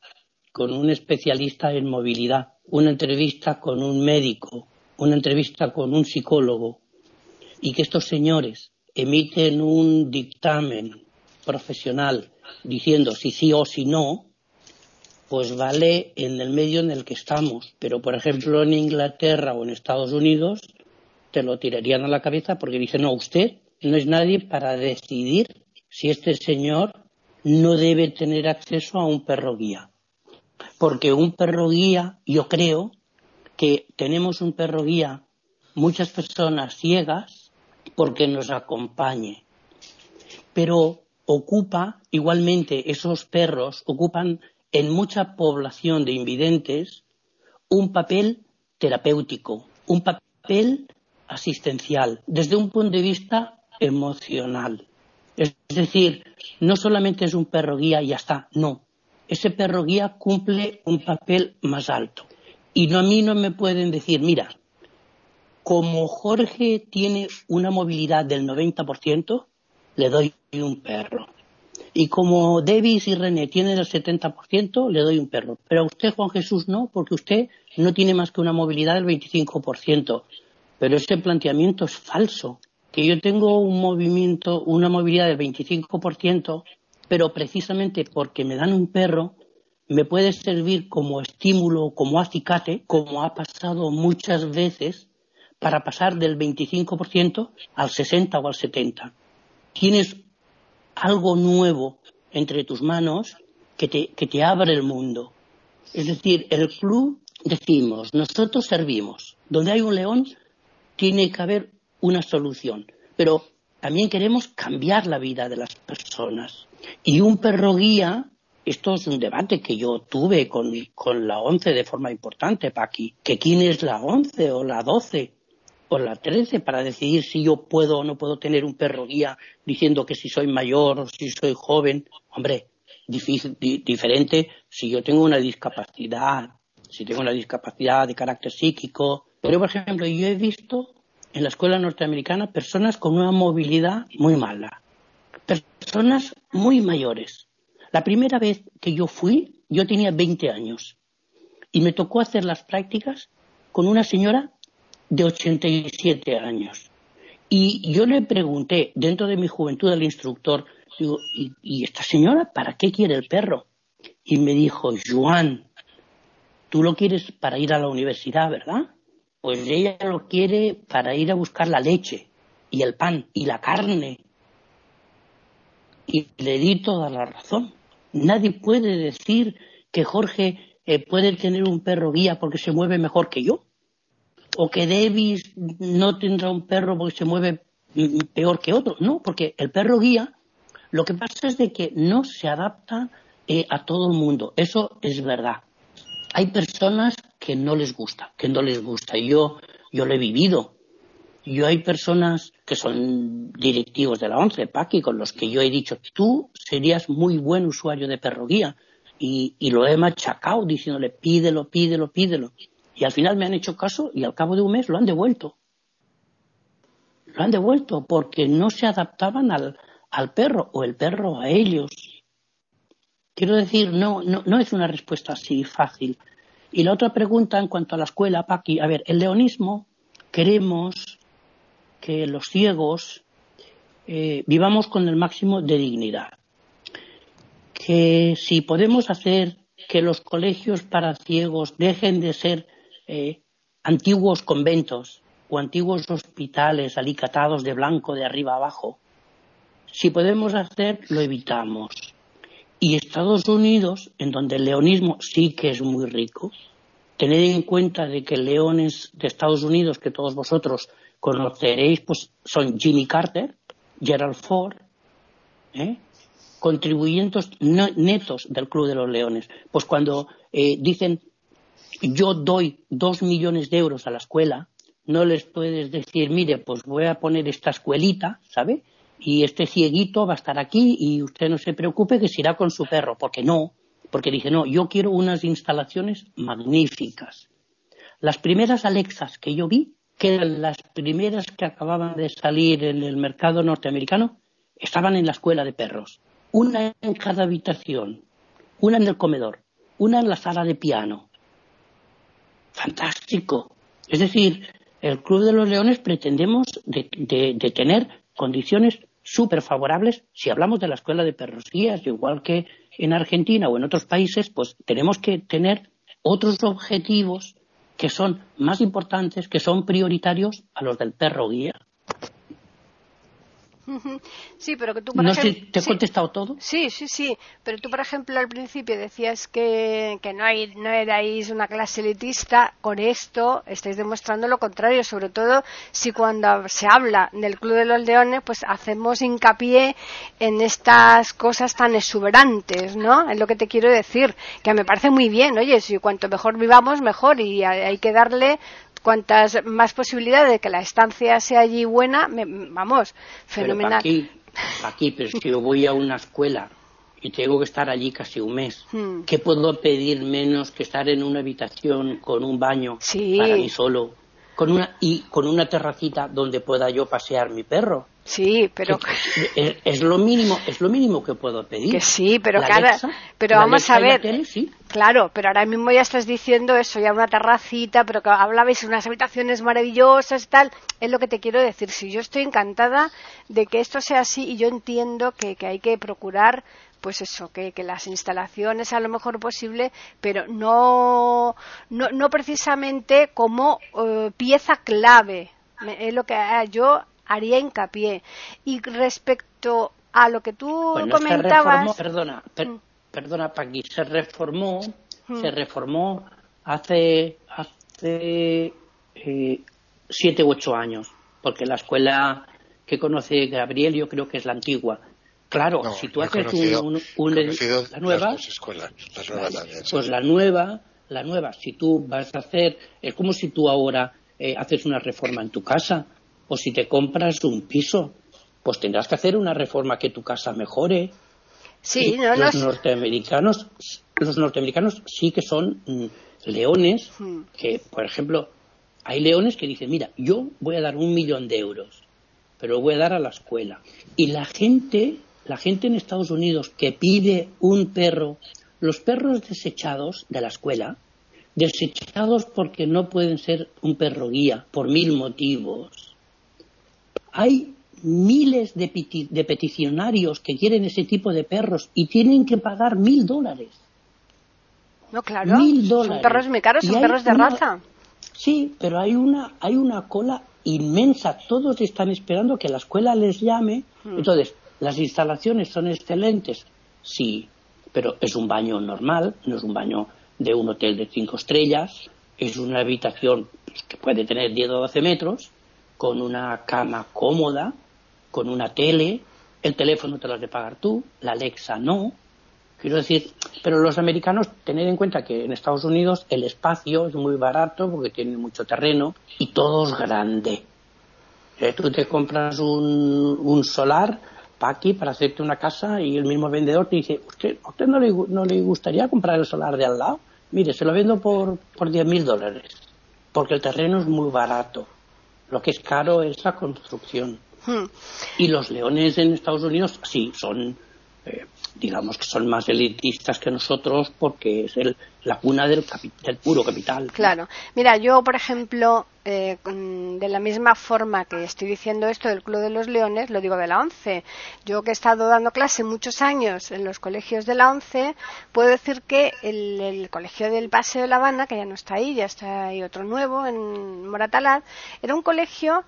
[SPEAKER 6] con un especialista en movilidad, una entrevista con un médico, una entrevista con un psicólogo, y que estos señores emiten un dictamen profesional diciendo si sí o si no, pues vale en el medio en el que estamos. Pero, por ejemplo, en Inglaterra o en Estados Unidos te lo tirarían a la cabeza porque dicen, no, usted no es nadie para decidir si este señor no debe tener acceso a un perro guía. Porque un perro guía, yo creo que tenemos un perro guía, muchas personas ciegas, porque nos acompañe. Pero ocupa, igualmente, esos perros ocupan en mucha población de invidentes un papel terapéutico, un papel asistencial, desde un punto de vista emocional. Es decir, no solamente es un perro guía y ya está, no. Ese perro guía cumple un papel más alto. Y no, a mí no me pueden decir, mira, como Jorge tiene una movilidad del 90%, le doy un perro. Y como Davis y René tienen el 70%, le doy un perro. Pero a usted, Juan Jesús, no, porque usted no tiene más que una movilidad del 25%. Pero ese planteamiento es falso. Que yo tengo un movimiento, una movilidad del 25%, pero precisamente porque me dan un perro, me puede servir como estímulo, como acicate, como ha pasado muchas veces, para pasar del 25% al 60 o al 70. Tienes algo nuevo entre tus manos que te, que te abre el mundo. Es decir, el club decimos, nosotros servimos. Donde hay un león, tiene que haber una solución. Pero también queremos cambiar la vida de las personas. Y un perro guía, esto es un debate que yo tuve con, con la ONCE de forma importante, Paqui, que quién es la ONCE o la 12 o la 13 para decidir si yo puedo o no puedo tener un perro guía diciendo que si soy mayor o si soy joven. Hombre, diferente si yo tengo una discapacidad, si tengo una discapacidad de carácter psíquico. Pero, por ejemplo, yo he visto en la escuela norteamericana personas con una movilidad muy mala, personas muy mayores. La primera vez que yo fui, yo tenía 20 años y me tocó hacer las prácticas con una señora de 87 años. Y yo le pregunté, dentro de mi juventud, al instructor, digo, ¿y, esta señora para qué quiere el perro? Y me dijo, Juan, tú lo quieres para ir a la universidad, ¿verdad? Pues ella lo quiere para ir a buscar la leche y el pan y la carne. Y le di toda la razón. Nadie puede decir que Jorge eh, puede tener un perro guía porque se mueve mejor que yo o que Davis no tendrá un perro porque se mueve peor que otro. No, porque el perro guía lo que pasa es de que no se adapta eh, a todo el mundo. Eso es verdad. Hay personas que no les gusta, que no les gusta. Yo, yo lo he vivido. Yo hay personas que son directivos de la ONCE, Paqui, con los que yo he dicho, tú serías muy buen usuario de perro guía. Y, y lo he machacado diciéndole, pídelo, pídelo, pídelo. Y al final me han hecho caso y al cabo de un mes lo han devuelto. Lo han devuelto porque no se adaptaban al, al perro o el perro a ellos. Quiero decir, no, no, no es una respuesta así fácil. Y la otra pregunta en cuanto a la escuela, Paqui, a ver, el leonismo queremos que los ciegos eh, vivamos con el máximo de dignidad. Que si podemos hacer que los colegios para ciegos dejen de ser eh, antiguos conventos o antiguos hospitales alicatados de blanco de arriba abajo. Si podemos hacer, lo evitamos. Y Estados Unidos, en donde el leonismo sí que es muy rico, tened en cuenta de que leones de Estados Unidos, que todos vosotros conoceréis, pues son Jimmy Carter, Gerald Ford, ¿eh? contribuyentes netos del Club de los Leones. Pues cuando eh, dicen yo doy dos millones de euros a la escuela, no les puedes decir, mire, pues voy a poner esta escuelita, ¿sabe? Y este cieguito va a estar aquí y usted no se preocupe que se irá con su perro, porque no, porque dije, no, yo quiero unas instalaciones magníficas. Las primeras Alexas que yo vi, que eran las primeras que acababan de salir en el mercado norteamericano, estaban en la escuela de perros. Una en cada habitación, una en el comedor, una en la sala de piano, fantástico. Es decir, el Club de los Leones pretendemos de, tener condiciones súper favorables si hablamos de la escuela de perros guías, igual que en Argentina o en otros países, pues tenemos que tener otros objetivos que son más importantes, que son prioritarios a los del perro guía.
[SPEAKER 1] Sí, pero que tú,
[SPEAKER 6] por no ejemplo, sé, ¿te he contestado todo?
[SPEAKER 1] Sí, sí, sí. Pero tú, por ejemplo, al principio decías que, que no, hay, no erais una clase elitista. Con esto estáis demostrando lo contrario, sobre todo si cuando se habla del Club de los Leones, pues hacemos hincapié en estas cosas tan exuberantes, ¿no? Es lo que te quiero decir, que me parece muy bien. Oye, si cuanto mejor vivamos, mejor. Y hay que darle cuantas más posibilidades de que la estancia sea allí buena, vamos, fenomenal.
[SPEAKER 6] aquí, pero que yo voy a una escuela y tengo que estar allí casi un mes.
[SPEAKER 1] Hmm.
[SPEAKER 6] ¿Qué puedo pedir menos que estar en una habitación con un baño
[SPEAKER 1] Sí.
[SPEAKER 6] para mí solo? Con una, y con una terracita donde pueda yo pasear mi perro.
[SPEAKER 1] Sí, pero
[SPEAKER 6] Es, es lo mínimo, es lo mínimo que puedo pedir.
[SPEAKER 1] que sí, pero
[SPEAKER 6] La Alexa,
[SPEAKER 1] pero vamos
[SPEAKER 6] Alexa
[SPEAKER 1] a ver.
[SPEAKER 6] tele, sí.
[SPEAKER 1] Claro, pero ahora mismo ya estás diciendo eso, ya una terracita, pero que hablabais de unas habitaciones maravillosas y tal. Es lo que te quiero decir. Si yo estoy encantada de que esto sea así y yo entiendo que, que hay que procurar, pues eso, que, que las instalaciones a lo mejor posible, pero no, no, no precisamente como eh, pieza clave. Me- Es lo que eh, yo haría hincapié. Y respecto a lo que tú
[SPEAKER 6] Bueno, se
[SPEAKER 1] comentabas.
[SPEAKER 6] reformó, perdona, per-
[SPEAKER 1] Mm.
[SPEAKER 6] perdona, Paqui, se reformó,
[SPEAKER 1] Mm.
[SPEAKER 6] se reformó hace, hace eh, siete u ocho años, porque la escuela que conoce Gabriel yo creo que es la antigua. Claro,
[SPEAKER 5] No,
[SPEAKER 6] si tú haces
[SPEAKER 5] conocido-
[SPEAKER 6] un, un- la nueva,
[SPEAKER 5] las escuelas,
[SPEAKER 6] pues la nueva, la nueva, si tú vas a hacer, es como si tú ahora eh, haces una reforma en tu casa, o si te compras un piso, pues tendrás que hacer una reforma que tu casa mejore.
[SPEAKER 1] Sí, no,
[SPEAKER 6] los norteamericanos, los norteamericanos sí que son mm, leones,
[SPEAKER 1] Hmm.
[SPEAKER 6] que por ejemplo, hay leones que dicen, mira, yo voy a dar un millón de euros, pero lo voy a dar a la escuela. Y la gente, la gente en Estados Unidos que pide un perro, los perros desechados de la escuela, desechados porque no pueden ser un perro guía, por mil motivos. Hay miles de, peti- de peticionarios que quieren ese tipo de perros y tienen que pagar mil dólares.
[SPEAKER 1] No, claro.
[SPEAKER 6] Mil
[SPEAKER 1] Son
[SPEAKER 6] dólares.
[SPEAKER 1] perros muy caros,
[SPEAKER 6] Y
[SPEAKER 1] son perros de
[SPEAKER 6] una-
[SPEAKER 1] raza.
[SPEAKER 6] Sí, pero hay una, hay una cola inmensa. Todos están esperando que la escuela les llame.
[SPEAKER 1] Hmm.
[SPEAKER 6] Entonces, las instalaciones son excelentes, sí, pero es un baño normal, no es un baño de un hotel de cinco estrellas. Es una habitación que puede tener 10 o 12 metros, con una cama cómoda, con una tele. El teléfono te lo has de pagar tú, la Alexa no. Quiero decir, pero los americanos, tener en cuenta que en Estados Unidos el espacio es muy barato porque tienen mucho terreno y todo es grande. Eh, tú te compras un, solar para aquí, para hacerte una casa y el mismo vendedor te dice, ¿usted, ¿a usted no, le, no le gustaría comprar el solar de al lado? Mire, se lo vendo por, por 10 mil dólares porque el terreno es muy barato. Lo que es caro es la construcción.
[SPEAKER 1] Hmm.
[SPEAKER 6] Y los leones en Estados Unidos sí son, eh, digamos que son más elitistas que nosotros porque es el, la cuna del, del puro capital.
[SPEAKER 1] Claro. Mira, yo, por ejemplo, eh, de la misma forma que estoy diciendo esto del Club de los Leones, lo digo de la ONCE. Yo que he estado dando clase muchos años en los colegios de la ONCE, puedo decir que el, el colegio del Paseo de La Habana, que ya no está ahí, ya está ahí otro nuevo, en Moratalaz, era un colegio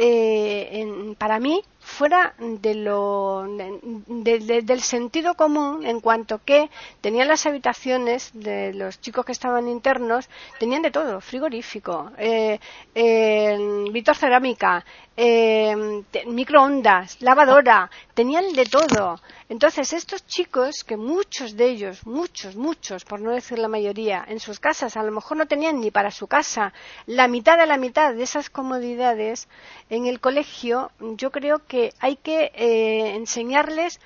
[SPEAKER 1] eh, en- para mí fuera de lo de- de- del sentido común en cuanto que tenían las habitaciones de los chicos que estaban internos tenían de todo frigorífico eh, eh, Víctor cerámica eh, te- microondas lavadora tenían de todo. Entonces estos chicos que muchos de ellos muchos muchos por no decir la mayoría en sus casas a lo mejor no tenían ni para su casa la mitad de la mitad de esas comodidades en el colegio yo creo que hay que eh, enseñarles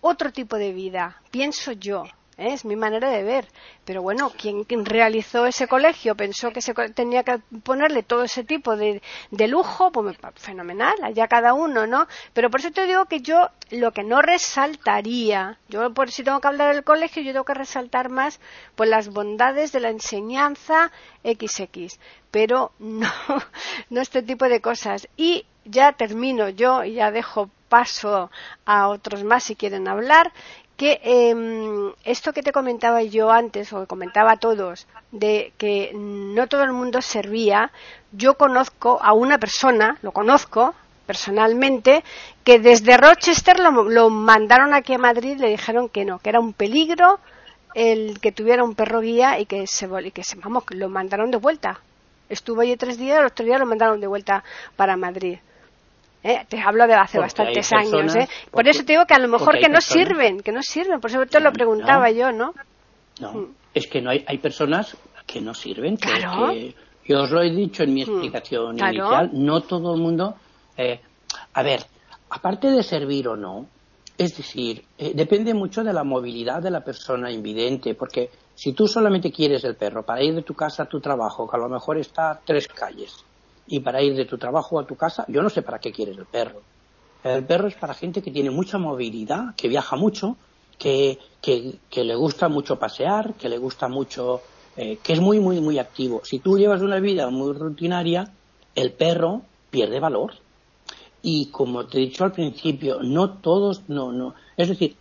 [SPEAKER 1] otro tipo de vida, pienso yo. ¿eh? Es mi manera de ver. Pero bueno, quien, realizó ese colegio pensó que se tenía que ponerle todo ese tipo de, de lujo, pues fenomenal, allá cada uno, ¿no? Pero por eso te digo que yo lo que no resaltaría, yo por si tengo que hablar del colegio, yo tengo que resaltar más pues las bondades de la enseñanza XX, pero no, no este tipo de cosas. Y ya termino yo y ya dejo paso a otros más si quieren hablar que eh, esto que te comentaba yo antes o que comentaba a todos de que no todo el mundo servía yo conozco a una persona lo conozco personalmente que desde Rochester lo, lo mandaron aquí a Madrid le dijeron que no que era un peligro el que tuviera un perro guía y que se y que se vamos lo mandaron de vuelta. Estuvo allí tres días los tres días lo mandaron de vuelta para Madrid ¿eh? Te hablo de hace
[SPEAKER 6] Porque
[SPEAKER 1] bastantes años, ¿eh? Por
[SPEAKER 6] porque-
[SPEAKER 1] eso te digo que a lo mejor que no
[SPEAKER 6] personas-
[SPEAKER 1] sirven, que no sirven. Por eso te lo preguntaba
[SPEAKER 6] No.
[SPEAKER 1] yo, ¿no?
[SPEAKER 6] No,
[SPEAKER 1] Mm.
[SPEAKER 6] es que no hay, hay personas que no sirven. que-
[SPEAKER 1] Claro.
[SPEAKER 6] que- yo os lo he dicho en mi
[SPEAKER 1] Mm,
[SPEAKER 6] explicación
[SPEAKER 1] claro.
[SPEAKER 6] inicial, no todo el mundo. eh, a ver, aparte de servir o no, es decir, eh, depende mucho de la movilidad de la persona invidente, porque si tú solamente quieres el perro para ir de tu casa a tu trabajo, que a lo mejor está a tres calles, y para ir de tu trabajo a tu casa, yo no sé para qué quieres el perro. El perro es para gente que tiene mucha movilidad, que viaja mucho, que, que, le gusta mucho pasear, que le gusta mucho, eh, que es muy, muy, muy activo. Si tú llevas una vida muy rutinaria, el perro pierde valor. Y como te he dicho al principio, no todos, no, no. Es decir,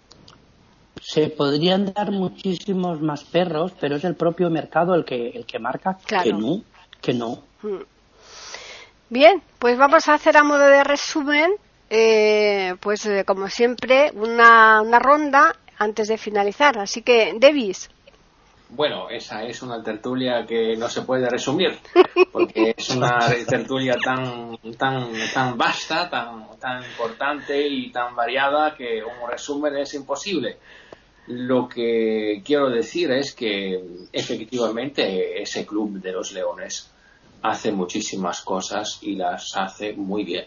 [SPEAKER 6] se podrían dar muchísimos más perros, pero es el propio mercado el que, el que marca que no, que no.
[SPEAKER 1] Bien, pues vamos a hacer a modo de resumen, eh, pues eh, como siempre, una, una ronda antes de finalizar. Así que, Davis.
[SPEAKER 2] Bueno, esa es una tertulia que no se puede resumir, porque es una tertulia tan, tan, tan vasta, tan, tan importante y tan variada que un resumen es imposible. Lo que quiero decir es que efectivamente ese club de los leones hace muchísimas cosas y las hace muy bien.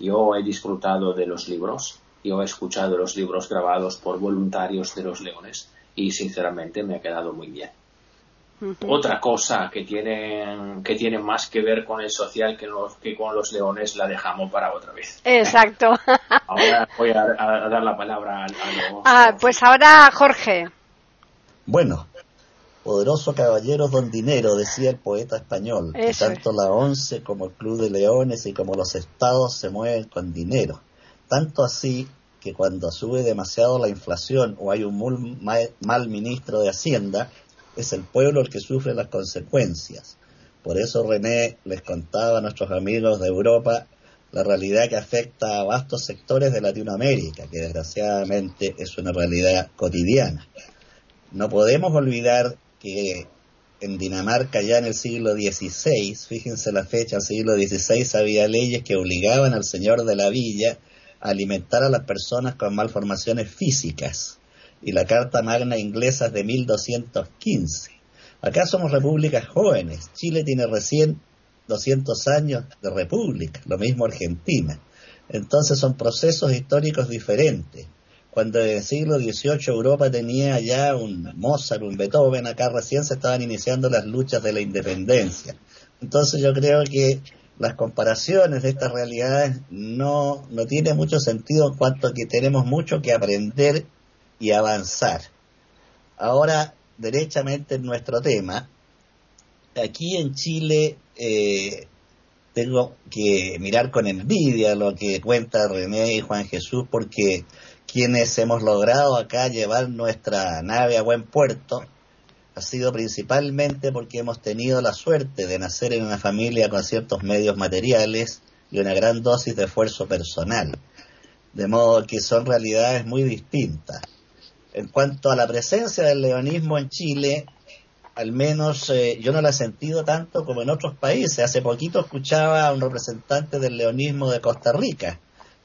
[SPEAKER 2] Yo he disfrutado de los libros, yo he escuchado los libros grabados por voluntarios de los leones y sinceramente me ha quedado muy bien. Otra cosa que tiene, que tiene más que ver con el social que, que con los leones la dejamos para otra vez.
[SPEAKER 1] Exacto.
[SPEAKER 2] ahora voy a, dar la palabra a, a
[SPEAKER 1] Ah, pues ahora Jorge.
[SPEAKER 3] Bueno, poderoso caballero don dinero, decía el poeta español. Que tanto la ONCE como el Club de Leones y como los estados se mueven con dinero. Tanto así que cuando sube demasiado la inflación o hay un mal ministro de Hacienda, es el pueblo el que sufre las consecuencias. Por eso René les contaba a nuestros amigos de Europa la realidad que afecta a vastos sectores de Latinoamérica, que desgraciadamente es una realidad cotidiana. No podemos olvidar que en Dinamarca ya en el siglo XVI, fíjense la fecha, el siglo XVI había leyes que obligaban al señor de la villa alimentar a las personas con malformaciones físicas y la Carta Magna inglesa es de 1215. Acá somos repúblicas jóvenes. Chile tiene recién 200 años de república, lo mismo Argentina. Entonces son procesos históricos diferentes. Cuando en el siglo XVIII Europa tenía ya un Mozart, un Beethoven, acá recién se estaban iniciando las luchas de la independencia. Entonces yo creo que las comparaciones de estas realidades no, no tienen mucho sentido en cuanto que tenemos mucho que aprender y avanzar. Ahora, derechamente en nuestro tema, aquí en Chile eh, tengo que mirar con envidia lo que cuenta René y Juan Jesús, porque quienes hemos logrado acá llevar nuestra nave a buen puerto, ha sido principalmente porque hemos tenido la suerte de nacer en una familia con ciertos medios materiales y una gran dosis de esfuerzo personal. De modo que son realidades muy distintas. En cuanto a la presencia del leonismo en Chile, al menos eh, yo no la he sentido tanto como en otros países. Hace poquito escuchaba a un representante del leonismo de Costa Rica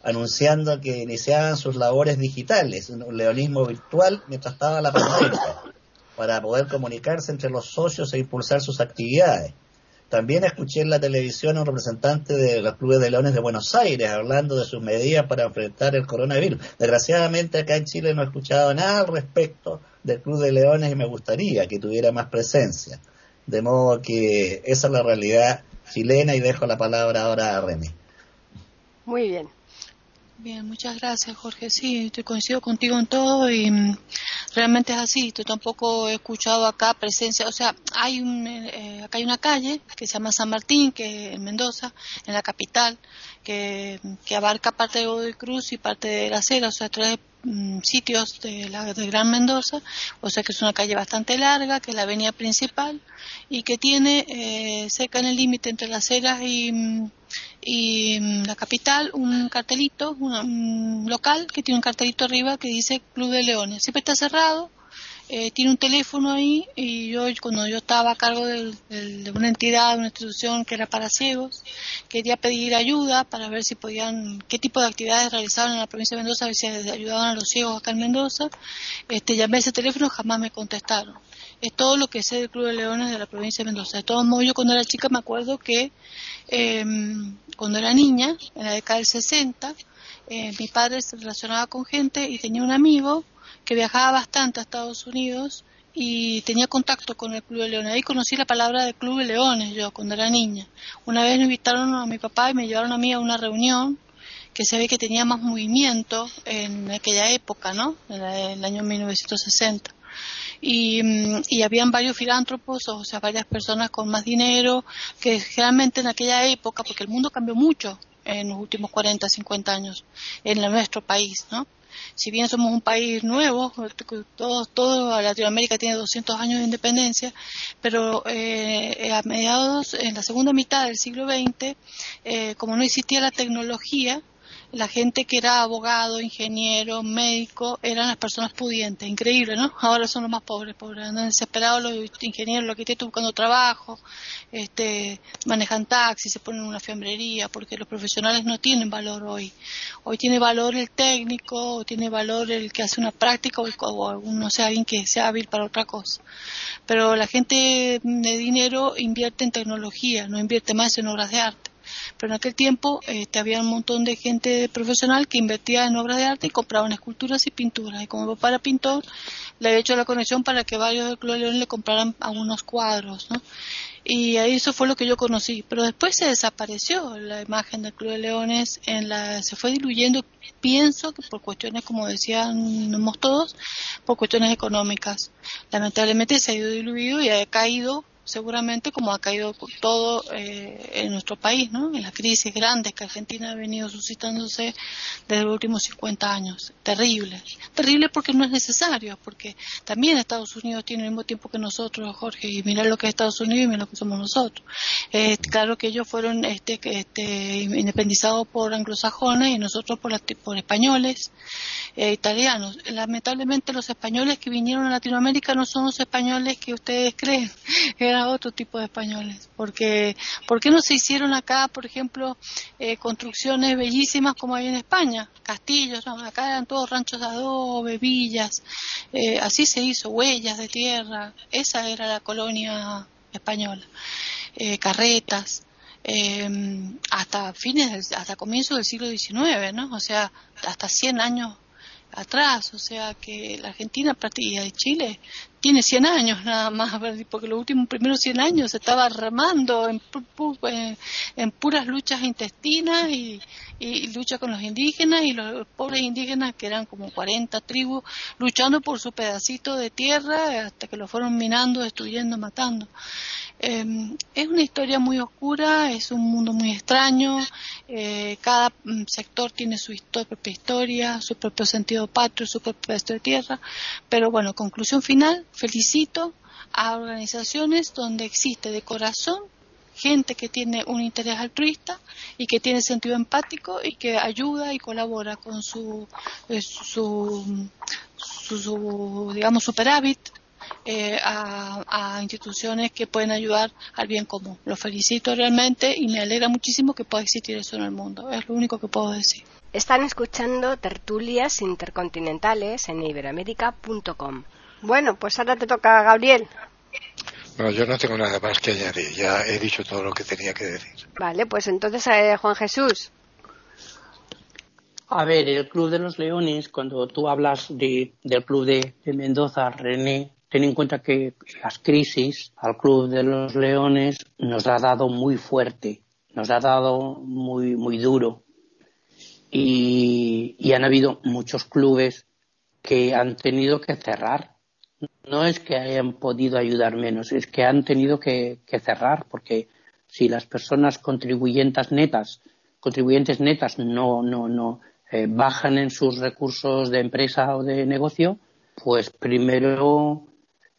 [SPEAKER 3] anunciando que iniciaban sus labores digitales, un leonismo virtual mientras estaba la pandemia para poder comunicarse entre los socios e impulsar sus actividades. También escuché en la televisión a un representante de los clubes de leones de Buenos Aires hablando de sus medidas para enfrentar el coronavirus. Desgraciadamente acá en Chile no he escuchado nada al respecto del Club de Leones y me gustaría que tuviera más presencia. De modo que esa es la realidad chilena y dejo la palabra ahora a René.
[SPEAKER 1] Muy bien.
[SPEAKER 4] Bien, muchas gracias, Jorge. Sí, estoy coincido contigo en todo y mm, realmente es así. Yo tampoco he escuchado acá presencia, o sea, hay un, eh, acá hay una calle que se llama San Martín, que en Mendoza, en la capital, que, que abarca parte de Godoy Cruz y parte de la Cera, o sea, tres mm, sitios de, la, de Gran Mendoza, o sea que es una calle bastante larga, que es la avenida principal y que tiene eh, cerca en el límite entre las Heras y mm, y mm, la capital un cartelito, un, local que tiene un cartelito arriba que dice Club de Leones. Siempre está cerrado, eh, tiene un teléfono ahí y yo cuando yo estaba a cargo de una entidad, de una institución que era para ciegos, quería pedir ayuda para ver si podían, qué tipo de actividades realizaban en la provincia de Mendoza, a ver si ayudaban a los ciegos acá en Mendoza. Este, llamé a ese teléfono, jamás me contestaron. es todo lo que sé del Club de Leones de la provincia de Mendoza. De todos modos, yo cuando era chica me acuerdo que em, cuando era niña, en la década del 60, eh, mi padre se relacionaba con gente y tenía un amigo que viajaba bastante a Estados Unidos y tenía contacto con el Club de Leones. Ahí conocí la palabra de Club de Leones yo cuando era niña. Una vez me invitaron a mi papá y me llevaron a mí a una reunión que se ve que tenía más movimiento en aquella época, ¿no? En el año 1960. Y, mm, y, habían varios filántropos, o sea, varias personas con más dinero, que generalmente en aquella época, porque el mundo cambió mucho en los últimos 40, 50 años en nuestro país, ¿no? Si bien somos un país nuevo, todo, todo Latinoamérica tiene 200 años de independencia, pero eh, a mediados, en la segunda mitad del siglo XX, eh, como no existía la tecnología, la gente que era abogado, ingeniero, médico, eran las personas pudientes, increíble, ¿no? Ahora son los más pobres, pobres, andan desesperados los ingenieros, los arquitectos buscando trabajo, este, manejan taxis, se ponen en una fiambrería, porque los profesionales no tienen valor hoy. Hoy tiene valor el técnico, o tiene valor el que hace una práctica, o, o no sé, alguien que sea hábil para otra cosa. Pero la gente de dinero invierte en tecnología, no invierte más en obras de arte pero en aquel tiempo este, había un montón de gente profesional que invertía en obras de arte y compraban esculturas y pinturas. Y como mi papá era pintor, le había hecho la conexión para que varios del Club de León le compraran algunos cuadros, ¿no? Y ahí eso fue lo que yo conocí. Pero después se desapareció la imagen del Club de Leones, en la, se fue diluyendo, pienso que por cuestiones, como decíamos todos, por cuestiones económicas. Lamentablemente se ha ido diluido y ha caído seguramente como ha caído todo eh, en nuestro país, ¿no? En las crisis grandes que Argentina ha venido suscitándose desde los últimos 50 años. Terrible. Terrible porque no es necesario, porque también Estados Unidos tiene el mismo tiempo que nosotros, Jorge, y mira lo que es Estados Unidos y mira lo que somos nosotros. Eh, claro que ellos fueron este, este, independizados por anglosajones y nosotros por, por españoles, eh, italianos. Lamentablemente los españoles que vinieron a Latinoamérica no son los españoles que ustedes creen otro tipo de españoles. Porque, ¿Por qué no se hicieron acá, por ejemplo, eh, construcciones bellísimas como hay en España? Castillos, acá eran todos ranchos de adobe, villas, eh, así se hizo, huellas de tierra, esa era la colonia española, eh, carretas. hasta fines, hasta comienzos del siglo XIX, ¿no? O sea, hasta 100 años atrás, o sea que la Argentina y de Chile tiene 100 años nada más, porque los últimos primeros 100 años se estaba remando en, en, puras luchas intestinas y, y, lucha con los indígenas y los pobres indígenas que eran como 40 tribus luchando por su pedacito de tierra hasta que lo fueron minando, destruyendo, matando. Em, es una historia muy oscura, es un mundo muy extraño, eh, cada mm, sector tiene su propia historia, su propio sentido patrio, su propio pedazo de tierra, pero bueno, conclusión final, felicito a organizaciones donde existe de corazón gente que tiene un interés altruista y que tiene sentido empático y que ayuda y colabora con su, eh, su, su, su digamos, superávit eh, a, instituciones que pueden ayudar al bien común. Lo felicito realmente y me alegra muchísimo que pueda existir eso en el mundo. Es lo único que puedo decir.
[SPEAKER 1] Están escuchando tertulias intercontinentales en iberamérica.com. Bueno, pues ahora te toca, Gabriel.
[SPEAKER 5] No, yo no tengo nada más que añadir. Ya he dicho todo lo que tenía que decir.
[SPEAKER 1] Vale, pues entonces, eh, Juan Jesús.
[SPEAKER 6] A ver, el Club de los Leones, cuando tú hablas de, del Club de Mendoza, René, ten en cuenta que las crisis al Club de los Leones nos ha dado muy fuerte, nos ha dado muy, muy duro. Y, han habido muchos clubes que han tenido que cerrar. No es que hayan podido ayudar menos, es que han tenido que, cerrar, porque si las personas contribuyentes netas, contribuyentes netas no, no, no eh, bajan en sus recursos de empresa o de negocio, pues primero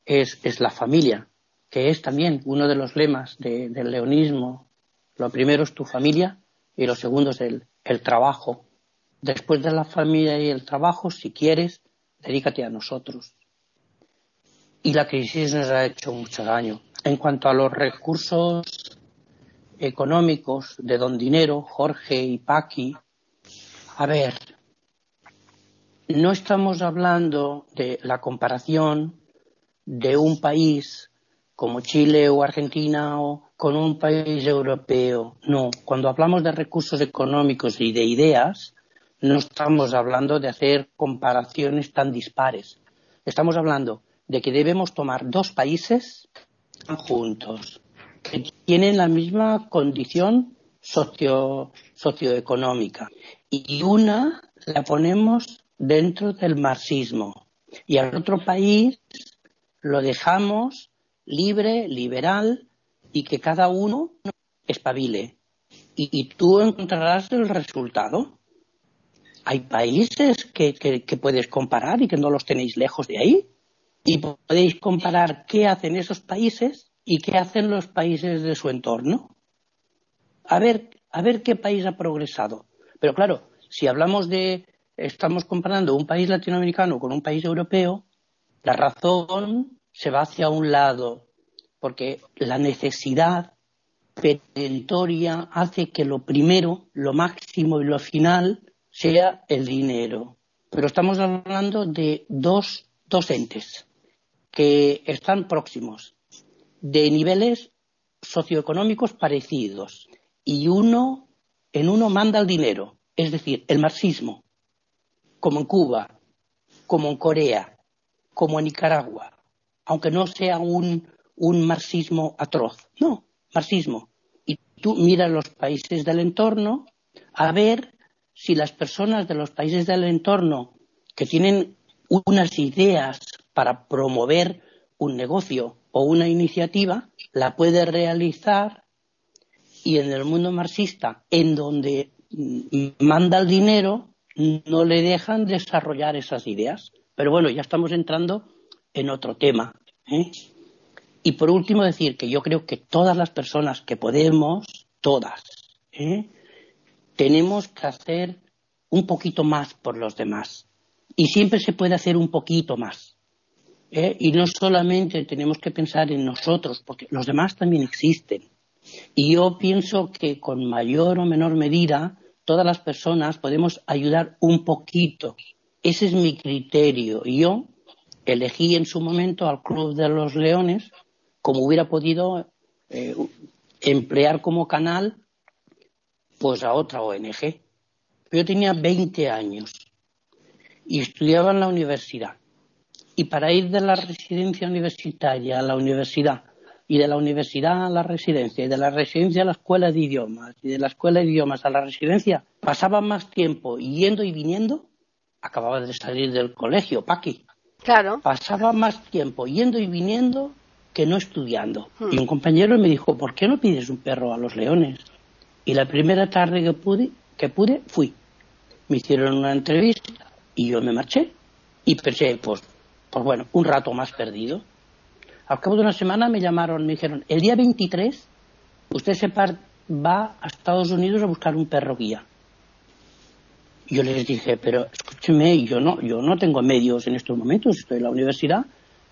[SPEAKER 6] es, la familia, que es también uno de los lemas del leonismo. Lo primero es tu familia y lo segundo es el, el trabajo. Después de la familia y el trabajo, si quieres, dedícate a nosotros. Y la crisis nos ha hecho mucho daño. En cuanto a los recursos económicos de Don Dinero, Jorge y Paqui, a ver, no estamos hablando de la comparación de un país como Chile o Argentina o con un país europeo. No, cuando hablamos de recursos económicos y de ideas, no estamos hablando de hacer comparaciones tan dispares. Estamos hablando de que debemos tomar dos países juntos, que tienen la misma condición socio, socioeconómica. Y una la ponemos dentro del marxismo. Y al otro país lo dejamos libre, liberal, y que cada uno espabile. Y, tú encontrarás el resultado. Hay países que, que puedes comparar y que no los tenéis lejos de ahí. Y podéis comparar qué hacen esos países y qué hacen los países de su entorno. A ver, a ver qué país ha progresado. Pero claro, si hablamos de, estamos comparando un país latinoamericano con un país europeo, la razón se va hacia un lado, porque la necesidad perentoria hace que lo primero, lo máximo y lo final sea el dinero. Pero estamos hablando de dos, dos entes que están próximos, de niveles socioeconómicos parecidos y uno en uno manda el dinero, es decir, el marxismo, como en Cuba, como en Corea, como en Nicaragua, aunque no sea un, un marxismo atroz, no, marxismo. Y tú miras los países del entorno a ver si las personas de los países del entorno que tienen unas ideas para promover un negocio o una iniciativa, la puede realizar y en el mundo marxista, en donde manda el dinero, no le dejan desarrollar esas ideas. Pero bueno, ya estamos entrando en otro tema. ¿eh? Y por último decir que yo creo que todas las personas que podemos, todas, ¿eh? tenemos que hacer un poquito más por los demás. Y siempre se puede hacer un poquito más. ¿eh? Y no solamente tenemos que pensar en nosotros, porque los demás también existen. Y yo pienso que con mayor o menor medida todas las personas podemos ayudar un poquito. Ese es mi criterio. Yo elegí en su momento al Club de los Leones como hubiera podido eh, emplear como canal pues a otra ONG. Yo tenía 20 años y estudiaba en la universidad. Y para ir de la residencia universitaria a la universidad y de la universidad a la residencia, y de la residencia a la escuela de idiomas, y de la escuela de idiomas a la residencia, pasaba más tiempo yendo y viniendo, acababa de salir del colegio, Paqui.
[SPEAKER 1] Claro.
[SPEAKER 6] Pasaba más tiempo yendo y viniendo que no estudiando. Hmm. Y un compañero me dijo, ¿por qué no pides un perro a los leones? Y la primera tarde que pude, que pude, fui. Me hicieron una entrevista y yo me marché. Y pensé, pues, pues bueno, un rato más perdido. Al cabo de una semana me llamaron, me dijeron, el día 23 usted se va a Estados Unidos a buscar un perro guía. Yo les dije, pero escúcheme, yo no, yo no tengo medios en estos momentos, estoy en la universidad,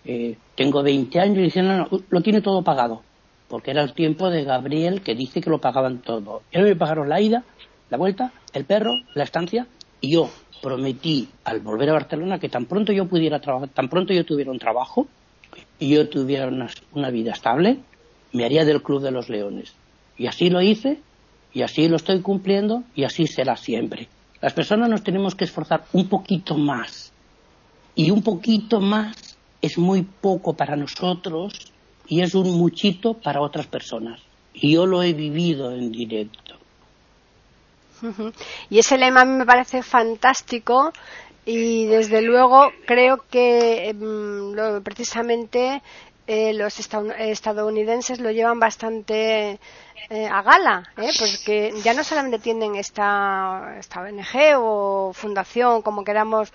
[SPEAKER 6] eh, tengo 20 años y dicen, no, no, lo tiene todo pagado, porque era el tiempo de Gabriel que dice que lo pagaban todo. Ellos me pagaron la ida, la vuelta, el perro, la estancia, y yo prometí al volver a Barcelona que tan pronto yo pudiera trabajar, tan pronto yo tuviera un trabajo, y yo tuviera una, vida estable, me haría del Club de los Leones. Y así lo hice, y así lo estoy cumpliendo, y así será siempre. Las personas nos tenemos que esforzar un poquito más. Y un poquito más es muy poco para nosotros y es un muchito para otras personas. Y yo lo he vivido en directo.
[SPEAKER 1] Y ese lema me parece fantástico y desde luego creo que em, precisamente eh, los estadounidenses lo llevan bastante eh, a gala, ¿eh? porque ya no solamente tienen esta, esta ONG o fundación, como queramos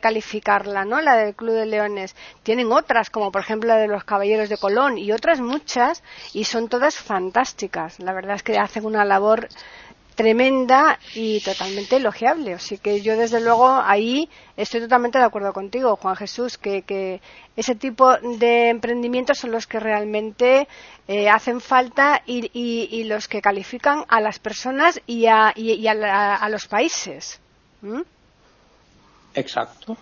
[SPEAKER 1] calificarla, ¿no? La del Club de Leones. Tienen otras, como por ejemplo la de los Caballeros de Colón y otras muchas, y son todas fantásticas. La verdad es que hacen una labor tremenda y totalmente elogiable. Así que yo, desde luego, ahí estoy totalmente de acuerdo contigo, Juan Jesús, que, ese tipo de emprendimientos son los que realmente eh, hacen falta y, los que califican a las personas y a, a, los países.
[SPEAKER 6] Exacto.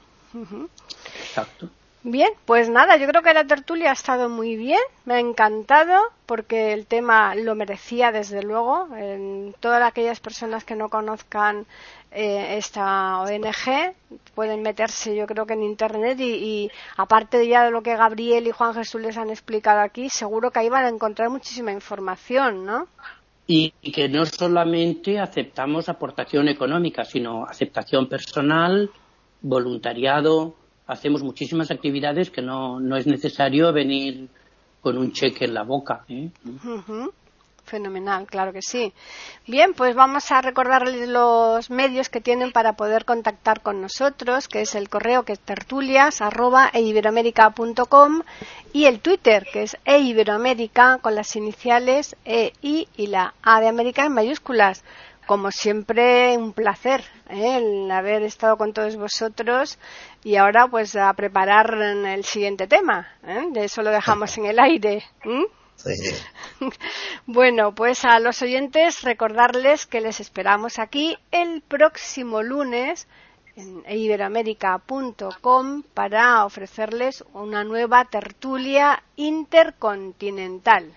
[SPEAKER 6] Exacto.
[SPEAKER 1] Bien, pues nada, yo creo que la tertulia ha estado muy bien, me ha encantado porque el tema lo merecía desde luego. En todas aquellas personas que no conozcan eh, esta ONG pueden meterse yo creo que en internet y, y, aparte ya de lo que Gabriel y Juan Jesús les han explicado aquí, seguro que ahí van a encontrar muchísima información, ¿no?
[SPEAKER 6] Y, y que no solamente aceptamos aportación económica, sino aceptación personal, voluntariado, hacemos muchísimas actividades que no, no es necesario venir con un cheque en la boca. ¿eh?
[SPEAKER 1] Fenomenal, claro que sí. Bien, pues vamos a recordarles los medios que tienen para poder contactar con nosotros, que es el correo que es tertulias y el Twitter que es eiberoamerica con las iniciales E, I y la A de América en mayúsculas. Como siempre, un placer ¿eh? el haber estado con todos vosotros y ahora pues a preparar el siguiente tema. ¿eh? De eso lo dejamos en el aire. ¿eh?
[SPEAKER 3] Sí.
[SPEAKER 1] Bueno, pues a los oyentes recordarles que les esperamos aquí el próximo lunes en iberoamerica.com para ofrecerles una nueva tertulia intercontinental.